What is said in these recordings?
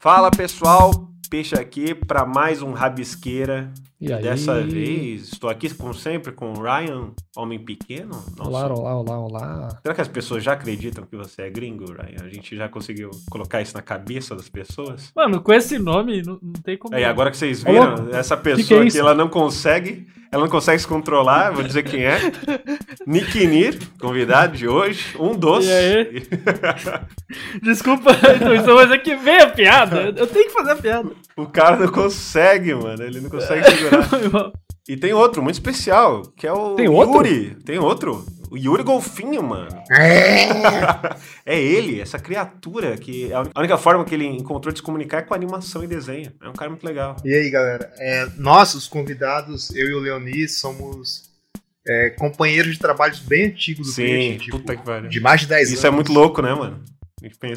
Fala pessoal, Peixe aqui para mais um Rabisqueira. E aí? Dessa vez estou aqui como sempre com o Ryan, homem pequeno. Nossa. Olá, olá, olá, olá. Será que as pessoas já acreditam que você é gringo, Ryan? A gente já conseguiu colocar isso na cabeça das pessoas? Mano, com esse nome não, não tem como. É, e agora que vocês viram, essa pessoa que é aqui, isso? ela não consegue, ela não consegue se controlar, vou dizer quem é. Nick Nir, convidado de hoje, um doce. E aí? Desculpa, então, mas é que vem a piada. Eu tenho que fazer a piada. O cara não consegue, mano, ele não consegue segurar. E tem outro muito especial, que é o Tem outro? Yuri. Tem outro. O Yuri Golfinho, mano. é ele, essa criatura que a única forma que ele encontrou de se comunicar é com animação e desenho. É um cara muito legal. E aí, galera? É, nós, os convidados, eu e o Leoni, somos é, companheiros de trabalhos bem antigos do Sim, Peixe, tipo, puta que pariu. de mais de 10 anos. Isso é muito louco, né, mano?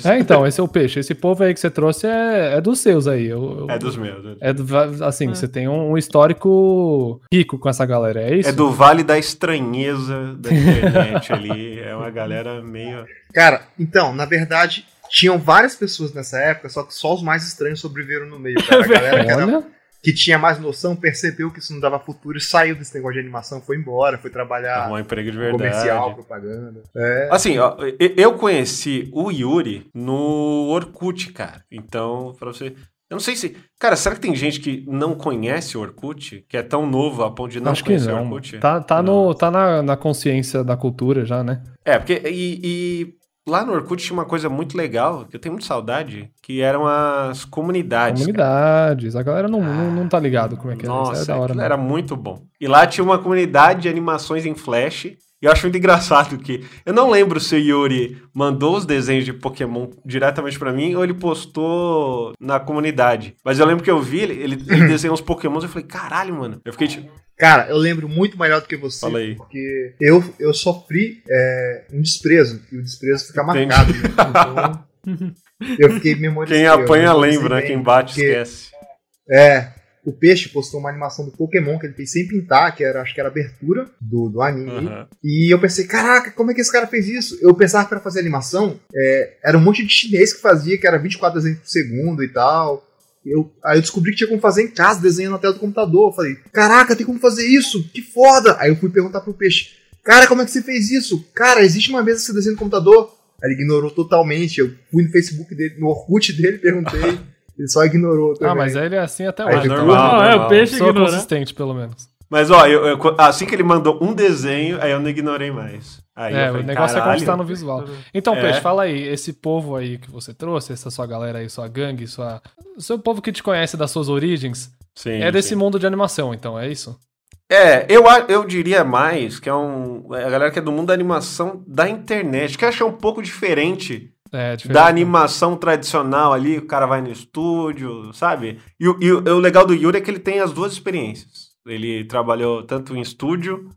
É, então, esse é o peixe. Esse povo aí que você trouxe é, é dos seus aí. Eu- eu- É dos meus. É do- assim, É. você tem um histórico rico com essa galera, é isso? É do Vale da Estranheza da internet ali. É uma galera meio. Cara, então, na verdade, tinham várias pessoas nessa época, só que só os mais estranhos sobreviveram no meio, cara. A galera que, era- que tinha mais noção percebeu que isso não dava futuro e saiu desse negócio de animação, foi embora, foi trabalhar um emprego de comercial, verdade. propaganda. É. Assim, ó, eu conheci o Yuri no Orkut, cara. Então, pra você. Eu não sei se. Cara, será que tem gente que não conhece o Orkut? Que é tão novo a ponto de não acho que conhecer o não. Orkut? Tá, tá, Não. no, tá na, na consciência da cultura já, né? É, porque. E, e lá no Orkut tinha uma coisa muito legal, que eu tenho muita saudade, que eram as comunidades. cara. Comunidades. A galera não, não, não tá ligado como é que é. Nossa, Isso é da hora. aquilo mesmo. era muito bom. E lá tinha uma comunidade de animações em Flash. E eu acho muito engraçado que. Eu não lembro se o Yuri mandou os desenhos de Pokémon diretamente pra mim ou ele postou na comunidade. Mas eu lembro que eu vi ele, ele, ele desenhou uns Pokémons e eu falei, caralho, mano. Eu fiquei tipo. Cara, eu lembro muito melhor do que você, Fala aí. porque eu, eu sofri é, um desprezo, e o desprezo fica Entendi. marcado. Né? Então, eu fiquei memorizando. Quem apanha lembra, né? Quem bate porque- esquece. É, o Peixe postou uma animação do Pokémon que ele fez sem pintar, que era, acho que era abertura do, do anime. Aham. E eu pensei, caraca, como é que esse cara fez isso? Eu pensava que para fazer animação, é, era um monte de chinês que fazia, que era 24 desenhos por segundo e tal. Eu, aí eu descobri que tinha como fazer em casa, desenhando na tela do computador. Eu falei, caraca, tem como fazer isso? Que foda! Aí eu fui perguntar pro Peixe, cara, como é que você fez isso? Cara, existe uma mesa que você desenha no computador? Aí ele ignorou totalmente. Eu fui no Facebook dele, no Orkut dele, perguntei. ele só ignorou. Ah, também. mas ele é assim até hoje. depois- normal, Não, é, normal. o peixe Sou ignora. consistente, pelo menos. Mas ó, eu- eu- assim que ele mandou um desenho, aí eu não ignorei mais. Aí é, falei, o negócio é "Caralho." conquistar no visual. Então, É. Peixe, fala aí, esse povo aí que você trouxe, essa sua galera aí, sua gangue, sua... o seu povo que te conhece das suas origens, Sim, é desse sim. mundo de animação, então, é isso? É, eu, eu diria mais que é um. é a galera que é do mundo da animação da internet, que eu acho um pouco diferente É, da animação tradicional ali, o cara vai no estúdio, sabe? E, o- e o o legal do Yuri é que ele tem as duas experiências. Ele trabalhou tanto em estúdio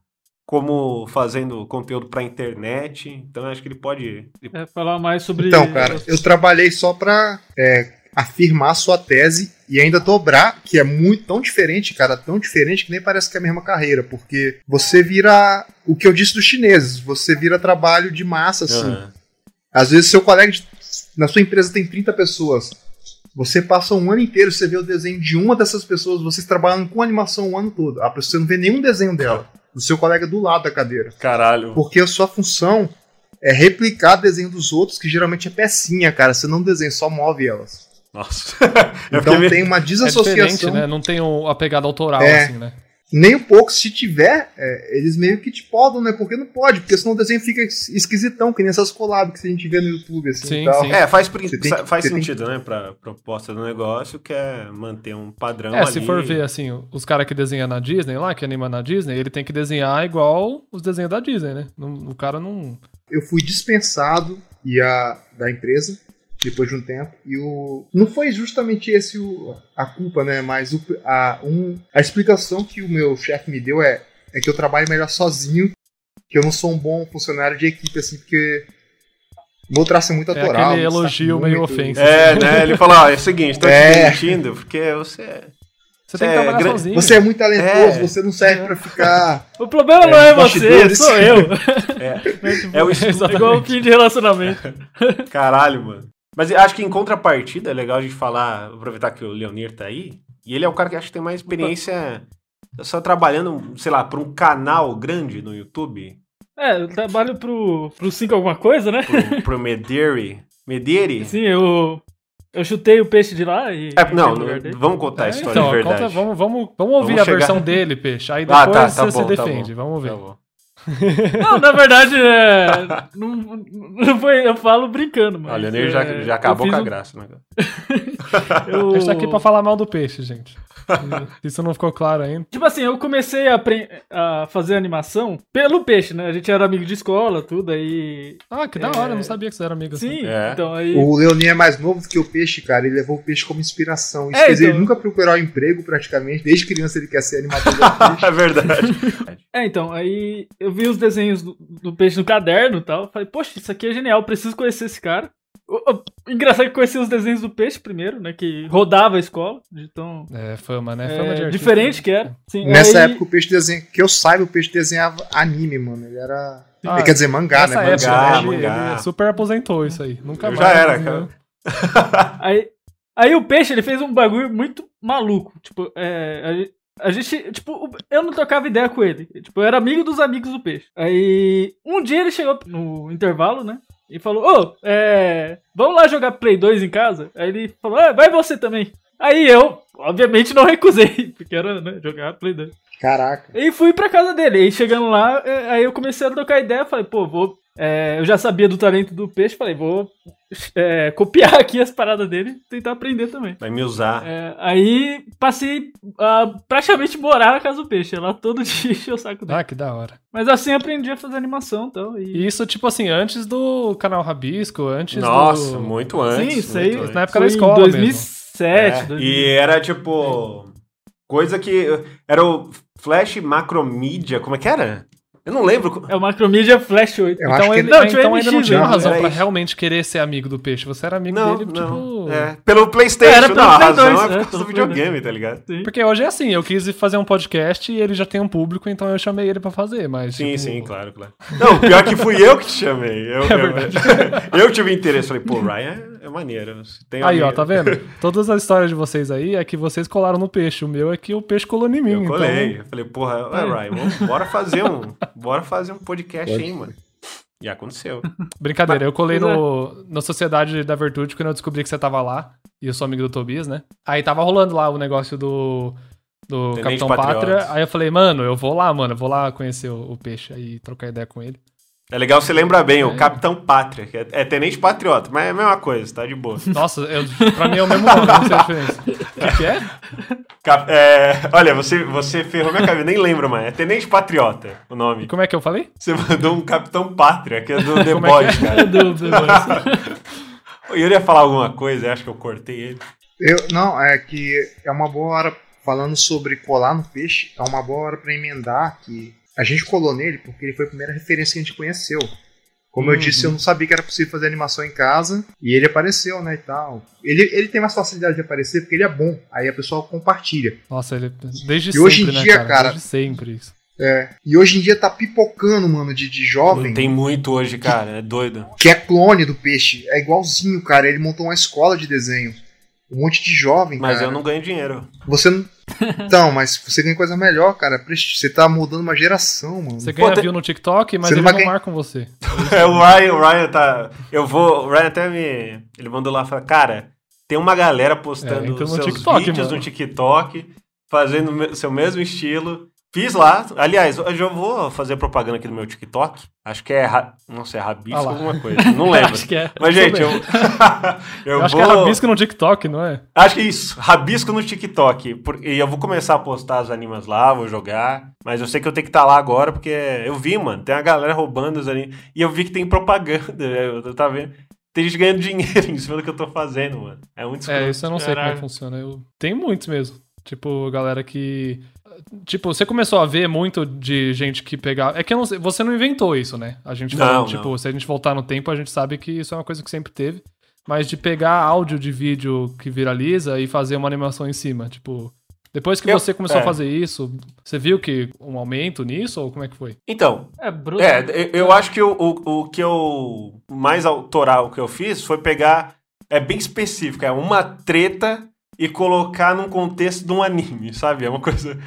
como fazendo conteúdo pra internet, então acho que ele pode. ele- É, falar mais sobre. Então, cara, eu trabalhei só pra é, afirmar a sua tese e ainda dobrar, que é muito tão diferente, cara, tão diferente que nem parece que é a mesma carreira, porque você vira o que eu disse dos chineses, você vira trabalho de massa, assim. Aham. Às vezes seu colega de- na sua empresa tem 30 pessoas. Você passa um ano inteiro, você vê o desenho de uma dessas pessoas, vocês trabalham com animação o ano todo. A pessoa não vê nenhum desenho dela, do seu colega do lado da cadeira. Caralho. Porque a sua função é replicar desenho dos outros, que geralmente é pecinha, cara. Você não desenha, só move elas. Nossa. Eu Então tem uma É diferente, desassociação. né? Não tem o- a pegada autoral, É. assim, né? Nem um pouco, se tiver, é, eles meio que te podam, né? Porque não pode, porque senão o desenho fica es- esquisitão, que nem essas collabs que a gente vê no YouTube, assim Sim, e tal. sim. É, faz, que- faz sentido, né? Pra proposta do negócio, que é manter um padrão É, ali. se for ver, assim, os caras que desenham na Disney lá, que anima na Disney, ele tem que desenhar igual os desenhos da Disney, né? O cara não... Eu fui dispensado e a, da empresa depois de um tempo. E o. Não foi justamente esse o, a culpa, né? Mas o, a, um, a explicação que o meu chefe me deu é, é que eu trabalho melhor sozinho, que eu não sou um bom funcionário de equipe, assim, porque. Meu traço é muito É autoral. aquele elogio meio ofensa. É, né? Ele falou, ó, é o seguinte, tô te É. demitindo porque você... Você tem que É, trabalhar gra- sozinho. Você é muito talentoso, É. você não serve pra ficar. O problema não É, é você, sou eu. É, é o é estudo. igual o fim de relacionamento. Caralho, mano. Mas acho que em contrapartida é legal a gente falar, aproveitar que o Leonir tá aí, e ele é o cara que acho que tem mais experiência só trabalhando, sei lá, para um canal grande no YouTube, É, eu trabalho pro, pro 5 alguma coisa, né? pro, pro Mederi. Mederi? Sim, eu. Eu chutei o peixe de lá e. É, não, vamos contar a É, história então, de verdade. conta- vamos, vamos, vamos ouvir Vamos a chegar- versão dele, peixe. Aí Ah, depois tá, tá você se bom, tá defende. bom, Vamos ver. tá bom. Não, na verdade, é. não, não foi. Eu falo brincando, mano. Olha, o Leonir já, já acabou com a graça. Né? Eu... A gente tá aqui pra falar mal do peixe, gente. Isso não ficou claro ainda. Tipo assim, eu comecei a, apren- a fazer animação pelo peixe, né? A gente era amigo de escola, tudo, aí. Ah, que da hora, eu não sabia que você era amigo assim. Sim, É. então aí. O Leoninho é mais novo do que o peixe, cara. Ele levou o peixe como inspiração. Isso É, fez então. ele nunca procurar um emprego, praticamente. Desde criança ele quer ser animador de peixe. É verdade. É, então, aí eu vi os desenhos do, do peixe no caderno e tal. Falei, poxa, isso aqui é genial, preciso conhecer esse cara. O- o- Engraçado que eu conheci os desenhos do peixe primeiro, né? Que rodava a escola, de tão É, fama, né? é, Fama de artista. diferente que era. Sim, Nessa aí- época o peixe desenha. Que eu saiba, o peixe desenhava anime, mano. Ele era. Ah, ele quer dizer mangá, né? época, Mangá, né, ele, mangá. ele super aposentou isso aí. Nunca Eu mais. já era, desenhou. Aí, aí o peixe, ele fez um bagulho muito maluco. Tipo, é, a, gente, tipo, eu não trocava ideia com ele. Tipo, eu era amigo dos amigos do peixe. Aí, um dia ele chegou no intervalo, né? E falou, ô, é, vamos lá jogar Play 2 em casa? Aí ele falou, ah, vai você também. Aí eu, obviamente, não recusei, porque era, né, jogar Play 2. Caraca. E fui pra casa dele. Aí chegando lá, é, aí eu comecei a trocar ideia. Falei, pô, vou. É, eu já sabia do talento do peixe. Falei, vou é, copiar aqui as paradas dele e tentar aprender também. Vai me usar. É, aí passei a praticamente morar na casa do peixe. Lá todo dia enchia o saco dele. Ah, que da hora. Mas assim aprendi a fazer animação então, e isso, tipo assim, antes do canal Rabisco, antes Nossa, do... muito antes. Sim, isso aí. Na época Foi da escola em 2007. É, 2000. e era tipo. Coisa que. Era o Flash Macromedia. Como é que era? Eu não lembro. É o Macromedia Flash 8. Eu Então, que ele, Não, tinha então ainda não tinha uma né? razão Era pra realmente querer ser amigo do peixe. Você era amigo Não, dele, não. tipo. É, pelo PlayStation. Era pelo não, a Play razão 2, é é, por causa pelo do videogame, tá ligado? Porque hoje é assim, eu quis fazer um podcast e ele já tem um público, então eu chamei ele pra fazer, mas. Sim, tipo, sim, claro, claro. Não, pior que fui eu que te chamei. Eu, É eu- verdade. eu tive interesse. Falei, pô, Ryan é, é maneiro. Tem Aí, ó, tá vendo? Todas as histórias de vocês aí é que vocês colaram no peixe. O meu é que o peixe colou em mim. Eu então... colei. Eu falei, porra, ué, Ryan, vamos- bora fazer um. Bora fazer um podcast aí, mano. E aconteceu. Brincadeira, eu colei Pois é. no, na Sociedade da Virtude quando eu descobri que você tava lá. E eu sou amigo do Tobias, né? Aí tava rolando lá o negócio do. Do Tenente Capitão Patriotas. Pátria. Aí eu falei, mano, eu vou lá, mano, eu vou lá conhecer o, o peixe aí trocar ideia com ele. É legal você lembrar bem, o É. Capitão Pátria, que é, é Tenente Patriota, mas é a mesma coisa, tá de boa. Nossa, eu, pra mim é o mesmo nome, não sei a diferença. O que, que é? Cap- é, olha, você, você ferrou minha cabeça, nem lembro mais. É Tenente Patriota o E nome. como é que eu falei? Você mandou um Capitão Pátria, que é do The Como é Boys, é? cara. Do- do- O Yuri ia falar alguma coisa, eu acho que eu cortei ele. Eu, não, é que é uma boa hora, falando sobre colar no peixe, é uma boa hora pra emendar que a gente colou nele porque ele foi a primeira referência que a gente conheceu. Como eu Uhum. disse, eu não sabia que era possível fazer animação em casa e ele apareceu, né, e tal. Ele, ele tem mais facilidade de aparecer porque ele é bom, aí a pessoa compartilha. Nossa, ele. Desde E sempre, hoje em né, dia, cara? cara- Desde sempre isso. É, e hoje em dia tá pipocando, mano, de, de jovem, Tem muito hoje, cara, é doido. que é clone do peixe. É igualzinho, cara. Ele montou uma escola de desenho. Um monte de jovem, Mas cara. eu não ganho dinheiro. Você não. Então, mas você ganha coisa melhor, cara. Você tá mudando uma geração, mano. Você ganha Pô, tem- view no TikTok, mas Você não eles vai não ganhar- marcam você. É, o Ryan, o Ryan tá. Eu vou. O Ryan até me. Ele mandou lá falar, cara, tem uma galera É, postando entra no seus TikTok, vídeos mano. no TikTok, fazendo o seu mesmo estilo. Fiz lá. Aliás, hoje eu vou fazer propaganda aqui do meu TikTok. Acho que é. ra- Não sei, é rabisco Ah lá. alguma coisa. Não lembro. Acho que é. Mas, gente, eu. eu, Eu, acho vou... que é rabisco no TikTok, não é? Acho que é isso, rabisco no TikTok. E eu vou começar a postar as animas lá, vou jogar. Mas eu sei que eu tenho que estar lá agora, porque eu vi, mano, tem uma galera roubando os animes. E eu vi que tem propaganda, eu, eu tava vendo. Tem gente ganhando dinheiro em cima do que eu tô fazendo, mano. É muito É, escroto. isso eu não sei como é que funciona. Eu... Tem muitos mesmo. Tipo, galera que. Tipo, você começou a ver muito de gente que pegava. É que eu não sei. Você não inventou isso, né? A gente Não, falou, tipo, não. se a gente voltar no tempo, a gente sabe que isso é uma coisa que sempre teve. Mas de pegar áudio de vídeo que viraliza e fazer uma animação em cima. Tipo, depois que Eu- você começou é. a fazer isso, você viu que um aumento nisso ou como é que foi? Então, É, bruto. é, eu- eu acho que o, o, o que eu. mais autoral que eu fiz foi pegar é bem específico. É uma treta e colocar num contexto de um anime, sabe? É uma coisa.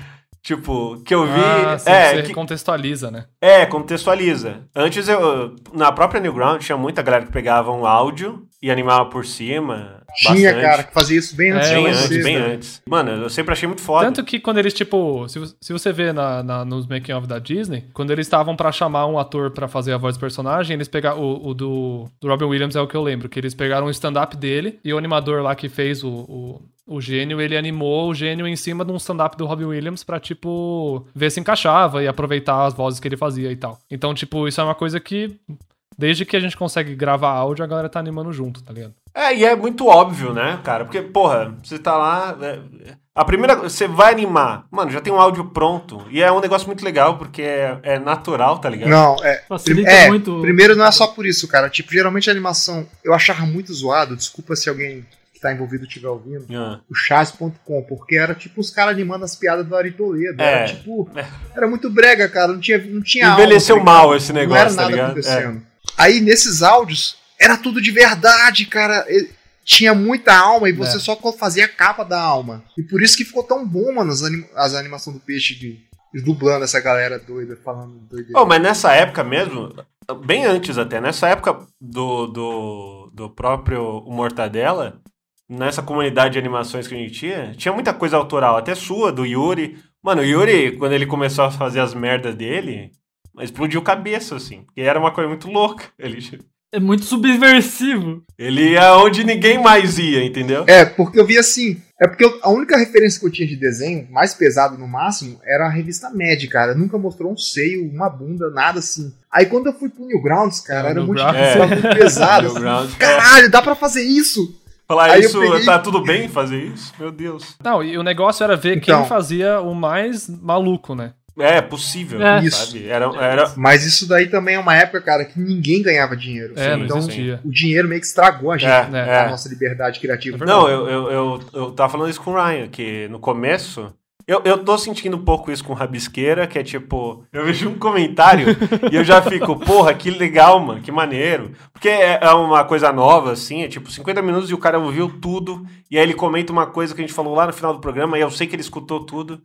Tipo, que eu vi. Ah, sim, é, você que- contextualiza, né? é, contextualiza. Antes eu. Na própria Newground tinha muita galera que pegava um áudio e animava por cima. Tinha, bastante. cara, que fazia isso bem antes É, de Bem antes, bem cara. antes. Mano, eu sempre achei muito foda. Tanto que quando eles, tipo, se, se você vê na, na- nos making of da Disney, quando eles estavam pra chamar um ator pra fazer a voz do personagem, eles pegaram. O, o do, do Robin Williams é o que eu lembro, que eles pegaram o stand-up dele e o animador lá que fez o, o, o gênio, ele animou o gênio em cima de um stand-up do Robin Williams pra, tipo, ver se encaixava e aproveitar as vozes que ele fazia e tal. Então, tipo, isso é uma coisa que. Desde que a gente consegue gravar áudio, a galera tá animando junto, tá ligado? É, e é muito óbvio, né, cara? Porque, porra, você tá lá. é, a primeira. Você vai animar. Mano, já tem um áudio pronto. E é um negócio muito legal, porque é, é natural, tá ligado? Não, é. Facilita é, muito. primeiro não é só por isso, cara. Tipo, geralmente a animação eu achava muito zoado. Desculpa se alguém que tá envolvido estiver ouvindo. Ah, O chás.com, porque era tipo os caras animando as piadas do Ari Toledo. É. Era tipo. Era muito brega, cara. Não tinha, não tinha Envelheceu alma, tá mal esse Não era negócio, tá nada ligado? acontecendo. Aí nesses áudios, era tudo de verdade, cara. E- Tinha muita alma e você É. só fazia a capa da alma. E por isso que ficou tão bom, mano, as, anim as animações do peixe de. Dublando essa galera doida, falando doideira. Oh, mas nessa época mesmo, bem antes até, nessa época do, do, do próprio o Mortadela, nessa comunidade de animações que a gente tinha, tinha muita coisa autoral, até sua, do Yuri. Mano, o Yuri, quando ele começou a fazer as merdas dele, explodiu cabeça, assim. Porque era uma coisa muito louca. Ele, É muito subversivo. ele ia onde ninguém mais ia, entendeu? É, porque eu vi assim. É porque eu- a única referência que eu tinha de desenho, mais pesado no máximo, era a revista Mad, cara. Nunca mostrou um seio, uma bunda, nada assim. Aí quando eu fui pro Newgrounds, cara, É, era muito. É. muito pesado. assim. Caralho, dá pra fazer isso? Falar Aí isso, peguei- tá tudo bem fazer isso? Meu Deus. Não, e o negócio era ver Então. quem fazia o mais maluco, né? É, possível, É. sabe? Era, era, Mas isso daí também é uma época, cara, que ninguém ganhava dinheiro. É, então, existia. o dinheiro meio que estragou a gente, É, né, é. a nossa liberdade criativa. É. Não, eu, eu, eu, eu tava falando isso com o Ryan, que no começo. Eu, eu tô sentindo um pouco isso com Rabisqueira, que é tipo, eu vejo um comentário e eu já fico, porra, que legal, mano, que maneiro. Porque é, é uma coisa nova, assim, é tipo 50 minutos e o cara ouviu tudo, e aí ele comenta uma coisa que a gente falou lá no final do programa, e eu sei que ele escutou tudo.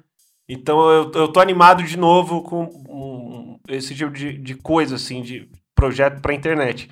Então eu, eu tô animado de novo com um- esse tipo de, de coisa, assim, de projeto pra internet.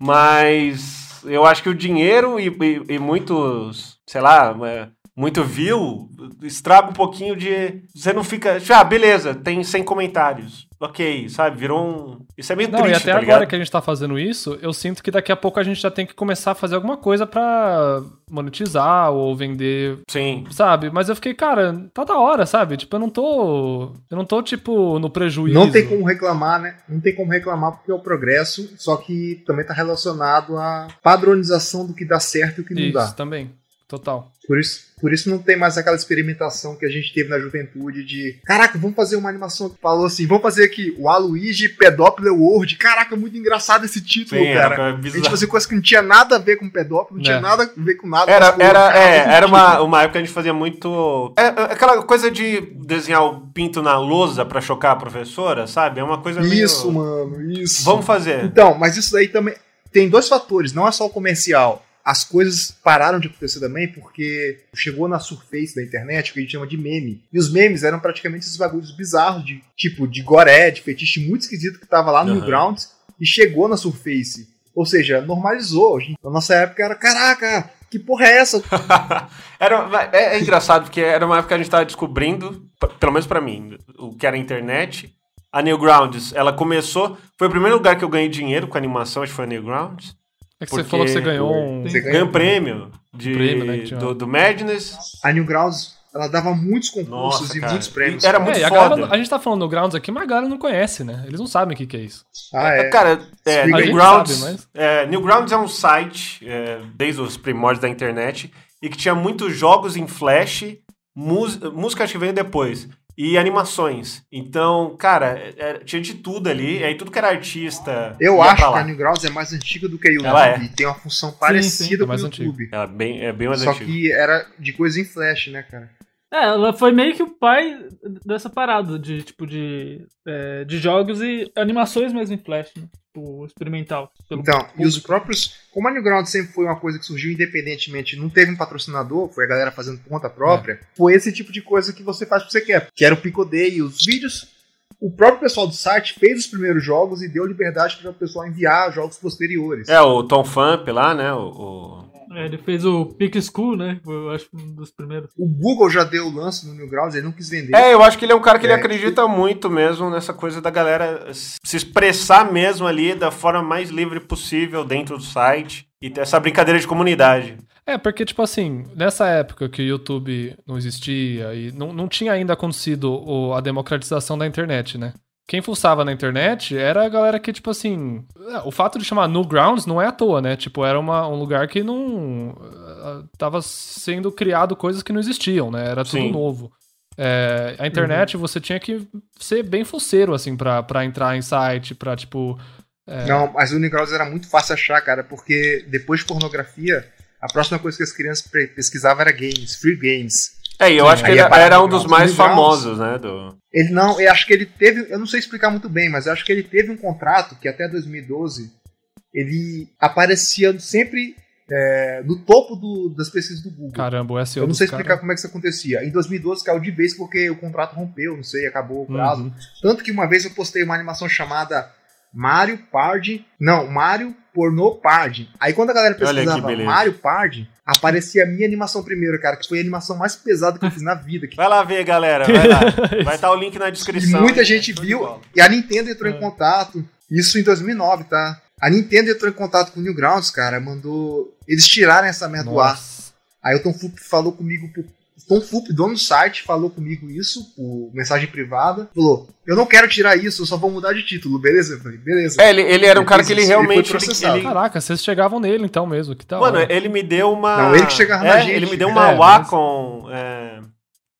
Mas eu acho que o dinheiro e, e- e muitos, sei lá, é, muito view, estraga um pouquinho de. Você não fica. Ah, beleza, tem 100 comentários. Ok, sabe? Virou um. Isso é meio Não, e triste, até tá agora ligado? que a gente tá fazendo isso, eu sinto que daqui a pouco a gente já tem que começar a fazer alguma coisa pra monetizar ou vender, Sim. sabe? Mas eu fiquei, cara, tá da hora, sabe? Tipo, eu não tô. Eu não tô, tipo, no prejuízo. Não tem como reclamar, né? Não tem como reclamar porque é o progresso, só que também tá relacionado à padronização do que dá certo e o que não Isso, dá. também. Total. Por isso, por isso não tem mais aquela experimentação que a gente teve na juventude de caraca, vamos fazer uma animação que falou assim, vamos fazer aqui o Aluigi Pedópilo World. Caraca, muito engraçado esse título, Sim, era cara. A gente fazia coisa que não tinha nada a ver com pedófilo, não tinha nada a ver com nada. Era, pô, era, cara, é, era uma, uma época que a gente fazia muito. É, é aquela coisa de desenhar o pinto na lousa pra chocar a professora, sabe? É uma coisa meio. Isso, mano, isso. Vamos fazer. Então, mas isso daí também tem dois fatores, não é só o comercial. As coisas pararam de acontecer também porque chegou na surface da internet o que a gente chama de meme. E os memes eram praticamente esses bagulhos bizarros de tipo de goré, de fetiche muito esquisito que tava lá no Aham. Newgrounds e chegou na surface. Ou seja, normalizou. Na nossa época era, caraca, que porra é essa? Era, é, é engraçado, porque era uma época que a gente tava descobrindo, pelo menos pra mim, o que era a internet. A Newgrounds, ela começou. Foi o primeiro lugar que eu ganhei dinheiro com animação, acho que foi a Newgrounds. É que você falou que você ganhou um. Você Ganhei um prêmio, de, Prêmio, né, tinha- do, do Madness. A Newgrounds, ela dava muitos concursos Nossa, e cara. muitos prêmios. E era É, muito a, foda. galera, a gente tá falando no Grounds aqui, mas a galera não conhece, né? Eles não sabem o que, que é isso. Ah, é. Cara, é. Newgrounds, A sabe, é, Newgrounds é um site, é, desde os primórdios da internet, e que tinha muitos jogos em Flash, música acho que veio depois, e animações. Então, cara, é- é- tinha de tudo ali, aí tudo que era artista. Eu acho que a Newgrounds é mais antiga do que a YouTube. Ela é. Tem uma função sim, parecida é com mais o antiga. YouTube. Ela é bem, é bem mais Só antiga. que era de coisa em flash, né, cara? É, ela foi meio que o pai dessa parada de tipo de, é, de jogos e animações mesmo em Flash. Né? Tipo, experimental. pelo Então, e os público. próprios. Como a Newground sempre foi uma coisa que surgiu independentemente, não teve um patrocinador, foi a galera fazendo conta própria, foi esse tipo de coisa que você faz o que você quer. Que era o Picodei, os vídeos. O próprio pessoal do site fez os primeiros jogos e deu liberdade para o pessoal enviar jogos posteriores. É, o Tom Fump lá, né? O, o- É, ele fez o Pick School, né? Foi, Eu acho um dos primeiros. O Google já deu o lance no Newgrounds, ele não quis vender. É, eu acho que ele é um cara que ele É. acredita muito mesmo nessa coisa da galera se expressar mesmo ali da forma mais livre possível dentro do site e ter essa brincadeira de comunidade. É, porque, tipo assim, nessa época que o YouTube não existia e não, não tinha ainda acontecido o- a democratização da internet, né? Quem fuçava na internet era a galera que, tipo assim. é, O fato de chamar Newgrounds não é à toa, né? Tipo, era uma, um lugar que não. ah, Tava sendo criado coisas que não existiam, né? Era tudo Sim. novo. É, a internet você tinha que ser bem fuceiro, assim, pra, pra entrar em site, pra, tipo. Não, mas o Newgrounds era muito fácil achar, cara, porque depois de pornografia, a próxima coisa que as crianças pesquisavam era games, free games. É, e eu Sim, acho que ele é era um dos mais famosos, né? Do... Ele não, eu acho que ele teve, eu não sei explicar muito bem, mas eu acho que ele teve um contrato que até 2012 ele aparecia sempre é, no topo do- das pesquisas do Google. Caramba, o SEO eu não sei explicar como é que isso acontecia. Em 2012 caiu de vez porque o contrato rompeu, não sei, acabou o prazo. Uhum. Tanto que uma vez eu postei uma animação chamada Mario Party. Não, Mario Pornô Party. Aí quando a galera pesquisava. Mario Party, aparecia a minha animação primeiro, cara, que foi a animação mais pesada que eu fiz na vida. Que Vai lá ver, galera. Vai lá. Vai estar o link na E descrição. muita aí, gente viu. E a Nintendo entrou É. em contato. Isso em 2009, tá? A Nintendo entrou em contato com o Newgrounds, cara. Mandou eles tirarem essa merda do ar. Nossa. Aí o Tom Fup falou comigo. Por... Tom Fup, dono do site, falou comigo isso por mensagem privada. Falou: Eu não quero tirar isso, eu só vou mudar de título, beleza? Eu falei: Beleza. É, ele, ele era um Ele cara que ele ele realmente. processado. ele- Caraca, vocês chegavam nele então mesmo, que tal? Mano, ele me deu uma. Não, ele que chegava é, na gente. Ele me deu uma É, mas- Wacom. é,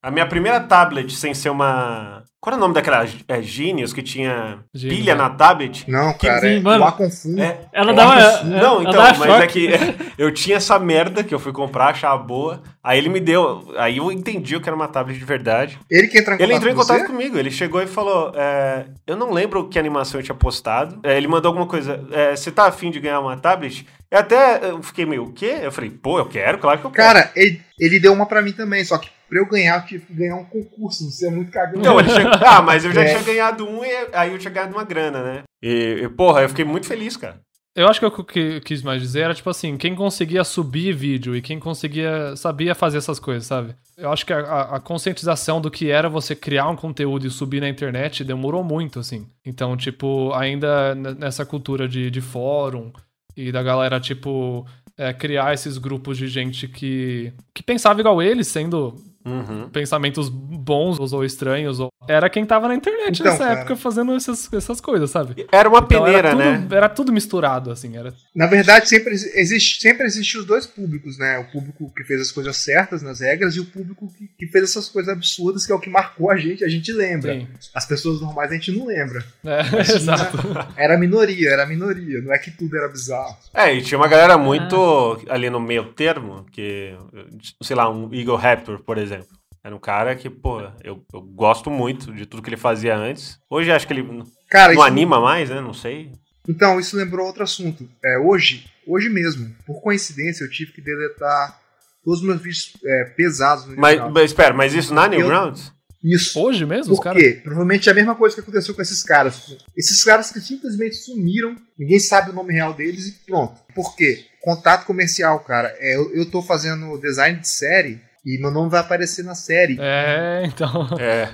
a minha primeira tablet sem ser uma. Qual era o nome daquela é, Genius que tinha Genius, pilha é. na tablet? Não, cara, sim, é mano. o. É, Ela é, Não, então, dá mas é choque. que eu tinha essa merda que eu fui comprar, achava boa. Aí ele me deu. Aí eu entendi o que era uma tablet de verdade. Ele que entrou em Ele contato entrou em contato você? comigo, ele chegou e falou: é, Eu não lembro que animação eu tinha postado. É, ele mandou alguma coisa: é, Você tá afim de ganhar uma tablet? Eu até eu fiquei meio, o quê? Eu falei: Pô, eu quero, claro que eu quero. Cara, ele, ele deu uma pra mim também, só que pra eu ganhar, eu tive que ganhar um concurso. Você é muito cagão. Então, chegou, ah, mas eu já É. tinha ganhado um e aí eu tinha ganhado uma grana, né? E, e, porra, eu fiquei muito feliz, cara. Eu acho que o que eu quis mais dizer era, tipo assim, quem conseguia subir vídeo e quem conseguia, sabia fazer essas coisas, sabe? Eu acho que a, a- conscientização do que era você criar um conteúdo e subir na internet demorou muito, assim. Então, tipo, ainda nessa cultura de, de fórum e da galera, tipo, é, criar esses grupos de gente que, que pensava igual eles, sendo Uhum. pensamentos bons ou estranhos, ou... era quem tava na internet Então, nessa cara. época fazendo essas, essas coisas, sabe? Era uma Então peneira, era tudo, né? Era tudo misturado, assim, era Na verdade, sempre exi- existe, sempre existe os dois públicos, né? O público que fez as coisas certas nas regras e o público que, que fez essas coisas absurdas, que é o que marcou a gente, a gente lembra. Sim. As pessoas normais a gente não lembra. É, exato. Era a minoria, era a minoria. Não é que tudo era bizarro. É, e tinha uma galera muito ali no meio termo, que, sei lá, um Eagle Raptor, por exemplo. Era um cara que, pô, eu, eu gosto muito de tudo que ele fazia antes. Hoje acho que ele Cara, não anima mais, né? Não sei. Então, isso lembrou outro assunto. É, hoje, hoje mesmo, por coincidência, eu tive que deletar todos os meus vídeos é, pesados no Mas, mas espera, mas isso na Newgrounds? Isso. Hoje mesmo, os Por caras. quê? Provavelmente é a mesma coisa que aconteceu com esses caras. Esses caras que simplesmente sumiram, ninguém sabe o nome real deles e pronto. Por quê? Contato comercial, cara. É, eu, eu tô fazendo design de série e meu nome vai aparecer na série. É, então. É.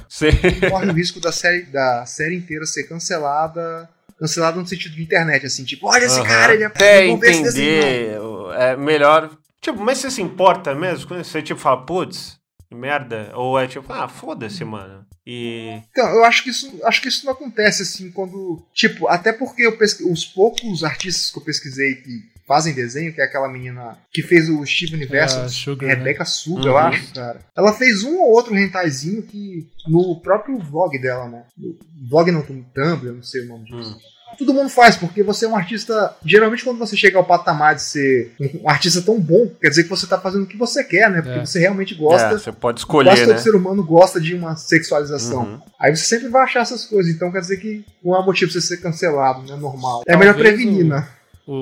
Corre o risco da série, da série inteira ser cancelada. Cancelada no sentido de internet, assim, tipo, olha esse Aham. cara, ele é. Até entender, o- é melhor. Tipo, mas você se importa mesmo? Quando você tipo fala, putz, que merda? Ou é tipo, ah, foda-se, mano. E. Então, eu acho que isso, acho que isso não acontece assim quando, tipo, até porque eu pesqui- os poucos artistas que eu pesquisei que fazem desenho, que é aquela menina que fez o Steve Universo, É, Sugar, né? Rebecca Suga, Uhum. eu acho, cara. Ela fez um ou outro rentaizinho que no próprio vlog dela, né? No vlog não, no Tumblr, eu não sei o nome disso. Hum. todo mundo faz, porque você é um artista. Geralmente, quando você chega ao patamar de ser um artista tão bom, quer dizer que você tá fazendo o que você quer, né? Porque É. você realmente gosta. É, você pode escolher, Quase todo né? ser humano gosta de uma sexualização. Uhum. Aí você sempre vai achar essas coisas, então quer dizer que não há motivo pra você ser cancelado, não é normal. É melhor Talvez prevenir, o- Uhum. né? O,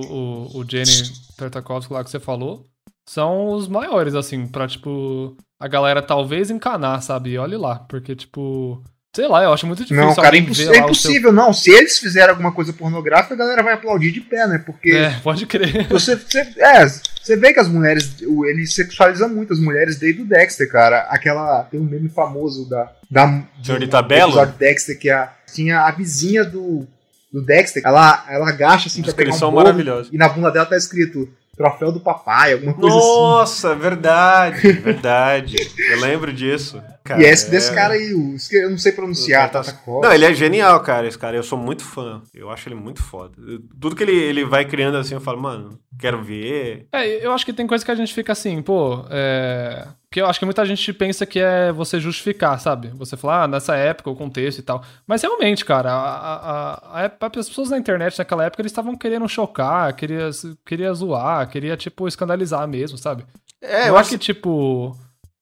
o, o Jenny Tartakovsky lá que você falou são os maiores, assim, pra, tipo, a galera talvez encanar, sabe? Olhe lá, porque, tipo, sei lá, eu acho muito difícil Não, cara, é, alguém imposs- ver é o seu... impossível, não. Se eles fizerem alguma coisa pornográfica, a galera vai aplaudir de pé, né? Porque É, pode crer. você, você, é, você vê que as mulheres, o- ele sexualiza muito as mulheres desde o Dexter, cara. Aquela, tem um meme famoso da, da do Senhorita Belo? episódio Dexter que a, tinha a vizinha do, do Dexter, ela, ela agacha assim pra pegar um bolo, maravilhosa. e na bunda dela tá escrito troféu do papai, alguma coisa assim. Nossa, verdade, verdade. Eu lembro disso. Cara, E é esse desse é- cara aí, o, eu não sei pronunciar, tá-. Não, ele é genial, cara, esse cara. Eu sou muito fã. Eu acho ele muito foda. Eu- Tudo que ele, ele vai criando assim, eu falo, mano, quero ver. É, eu acho que tem coisa que a gente fica assim, pô, é... Que eu acho que muita gente pensa que é você justificar, sabe? Você falar, ah, nessa época, o contexto e tal. Mas realmente, cara, a, a, a- a- as pessoas na internet naquela época, eles estavam querendo chocar, queria, queria zoar, queria, tipo, escandalizar mesmo, sabe? É, Não eu é acho que, tipo...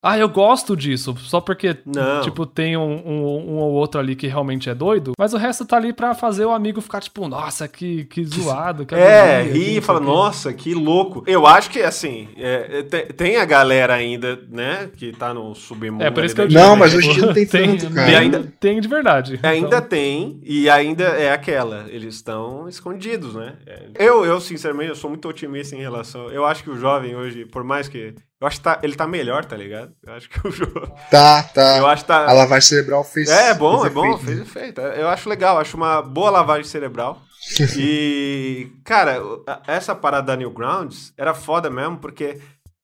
Ah, eu gosto disso, só porque, Não. tipo, tem um, um, um ou outro ali que realmente é doido, mas o resto tá ali pra fazer o amigo ficar, tipo, nossa, que, que zoado, que É, ri e fala, nossa, que louco. Eu acho que, assim, é, é, tem, tem a galera ainda, né, que tá no submundo. É, por isso que eu digo. Não, né, mas hoje em dia não tem tanto, cara. E ainda- Tem de verdade. Ainda Então, tem, e ainda é aquela. Eles estão escondidos, né? É. Eu, eu, sinceramente, eu sou muito otimista em relação. Eu acho que o jovem hoje, por mais que. Eu acho que tá, ele tá melhor, tá ligado? Eu acho que o jovem. Tá, tá. Eu acho que tá. A lavagem cerebral fez. É, bom, fez é bom, efeito, fez né? efeito. Eu acho legal, acho uma boa lavagem cerebral. e, cara, essa parada da Newgrounds era foda mesmo, porque,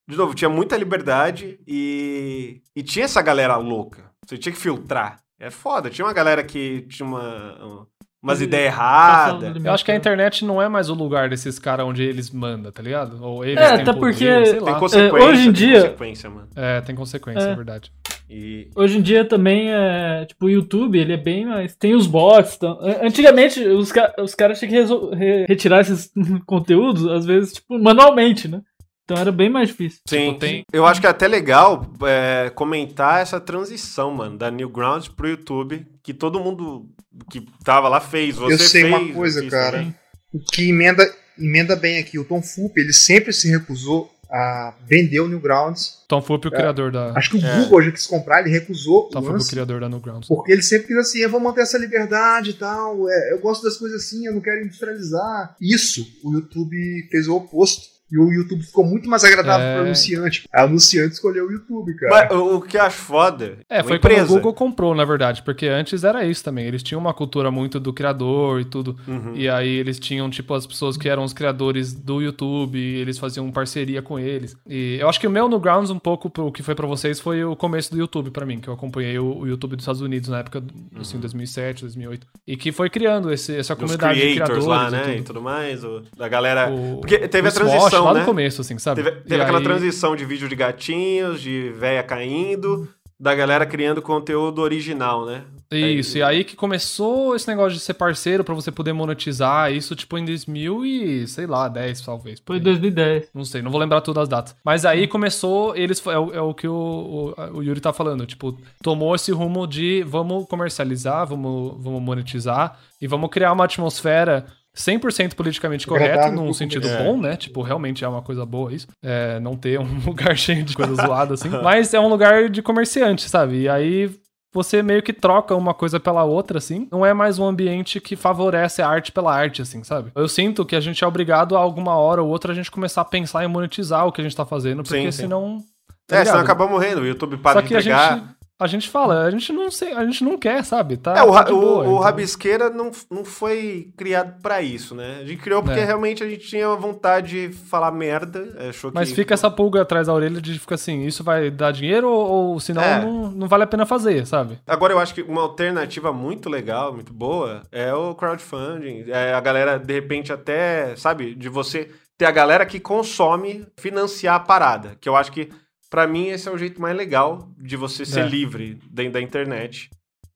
de novo, tinha muita liberdade e, e tinha essa galera louca. Você tinha que filtrar. É foda. Tinha uma galera que tinha uma, umas Ele ideias erradas. Eu acho que a né? internet não é mais o lugar desses caras onde eles mandam, tá ligado? Ou eles É, têm até poder, porque- sei Tem lá. consequência. hoje em tem dia- consequência, mano. É, tem consequência, É. é verdade. E, Hoje em dia também é. Tipo, o YouTube, ele é bem mais. Tem os bots. Então, an- antigamente, os, ca- os caras tinham que resol- re- retirar esses conteúdos, às vezes, tipo, manualmente, né? Então era bem mais difícil. Sim, Tipo, tem- eu acho que é até legal é, comentar essa transição, mano, da Newgrounds pro YouTube, que todo mundo que tava lá fez. Você Eu sei uma fez, coisa, fiz cara. O que emenda, emenda bem aqui, o Tom Fulp, ele sempre se recusou a vender o Newgrounds. Tom Fulp, o criador da. Acho que o É. Google já quis comprar, ele recusou Tom o Fulp, o criador da Newgrounds. Porque ele sempre quis assim, eu vou manter essa liberdade e tal, é, eu gosto das coisas assim, eu não quero industrializar. Isso, o YouTube fez o oposto. E o YouTube ficou muito mais agradável É. para o anunciante. A anunciante escolheu o YouTube, cara. Mas o, o que eu acho foda. É, foi empresa. quando o Google comprou, na verdade, porque antes era isso também. Eles tinham uma cultura muito do criador e tudo. Uhum. E aí eles tinham, tipo, as pessoas que eram os criadores do YouTube, e eles faziam parceria com eles. E eu acho que o meu no Grounds, um pouco pro que foi pra vocês, foi o começo do YouTube pra mim, que eu acompanhei o, o YouTube dos Estados Unidos na época, assim, 2007, 2008. E que foi criando esse, essa Uhum. Dos comunidade de creators criadores lá, e né? E tudo. tudo mais. o- da galera. O- Porque teve o a transição, Swash, lá né? no começo, assim, sabe? Teve, teve aquela aí- transição de vídeo de gatinhos, de véia caindo, da galera criando conteúdo original, né? Isso, e aí que começou esse negócio de ser parceiro pra você poder monetizar, isso tipo em 2000 e, sei lá, 10 talvez. Foi aí. 2010. Não sei, não vou lembrar todas as datas. Mas aí começou, eles é o, é o que o, o, o Yuri tá falando, tipo, tomou esse rumo de vamos comercializar, vamos, vamos monetizar e vamos criar uma atmosfera 100% politicamente Agradável num sentido bom, né? Tipo, realmente é uma coisa boa isso. É, não ter um lugar cheio de coisa zoada assim. Mas é um lugar de comerciante, sabe? E aí você meio que troca uma coisa pela outra, assim. Não é mais um ambiente que favorece a arte pela arte, assim, sabe? Eu sinto que a gente é obrigado a alguma hora ou outra a gente começar a pensar em monetizar o que a gente tá fazendo, porque Sim, sim. senão. tá É, senão ligado? acaba morrendo. O YouTube para Só de que a entregar. A gente fala, a gente não sei, a gente não quer, sabe? Tá, É, o, tá o, boa, o então. Rabisqueira não, não foi criado pra isso, né? A gente criou porque É. realmente a gente tinha vontade de falar merda. Achou Mas que... fica essa pulga atrás da orelha de ficar assim, isso vai dar dinheiro ou, ou senão É. não, não vale a pena fazer, sabe? Agora eu acho que uma alternativa muito legal, muito boa, é o crowdfunding. É a galera, de repente, até, sabe, de você ter a galera que consome financiar a parada. Que eu acho que, pra mim, esse é o jeito mais legal de você ser É. livre dentro da internet.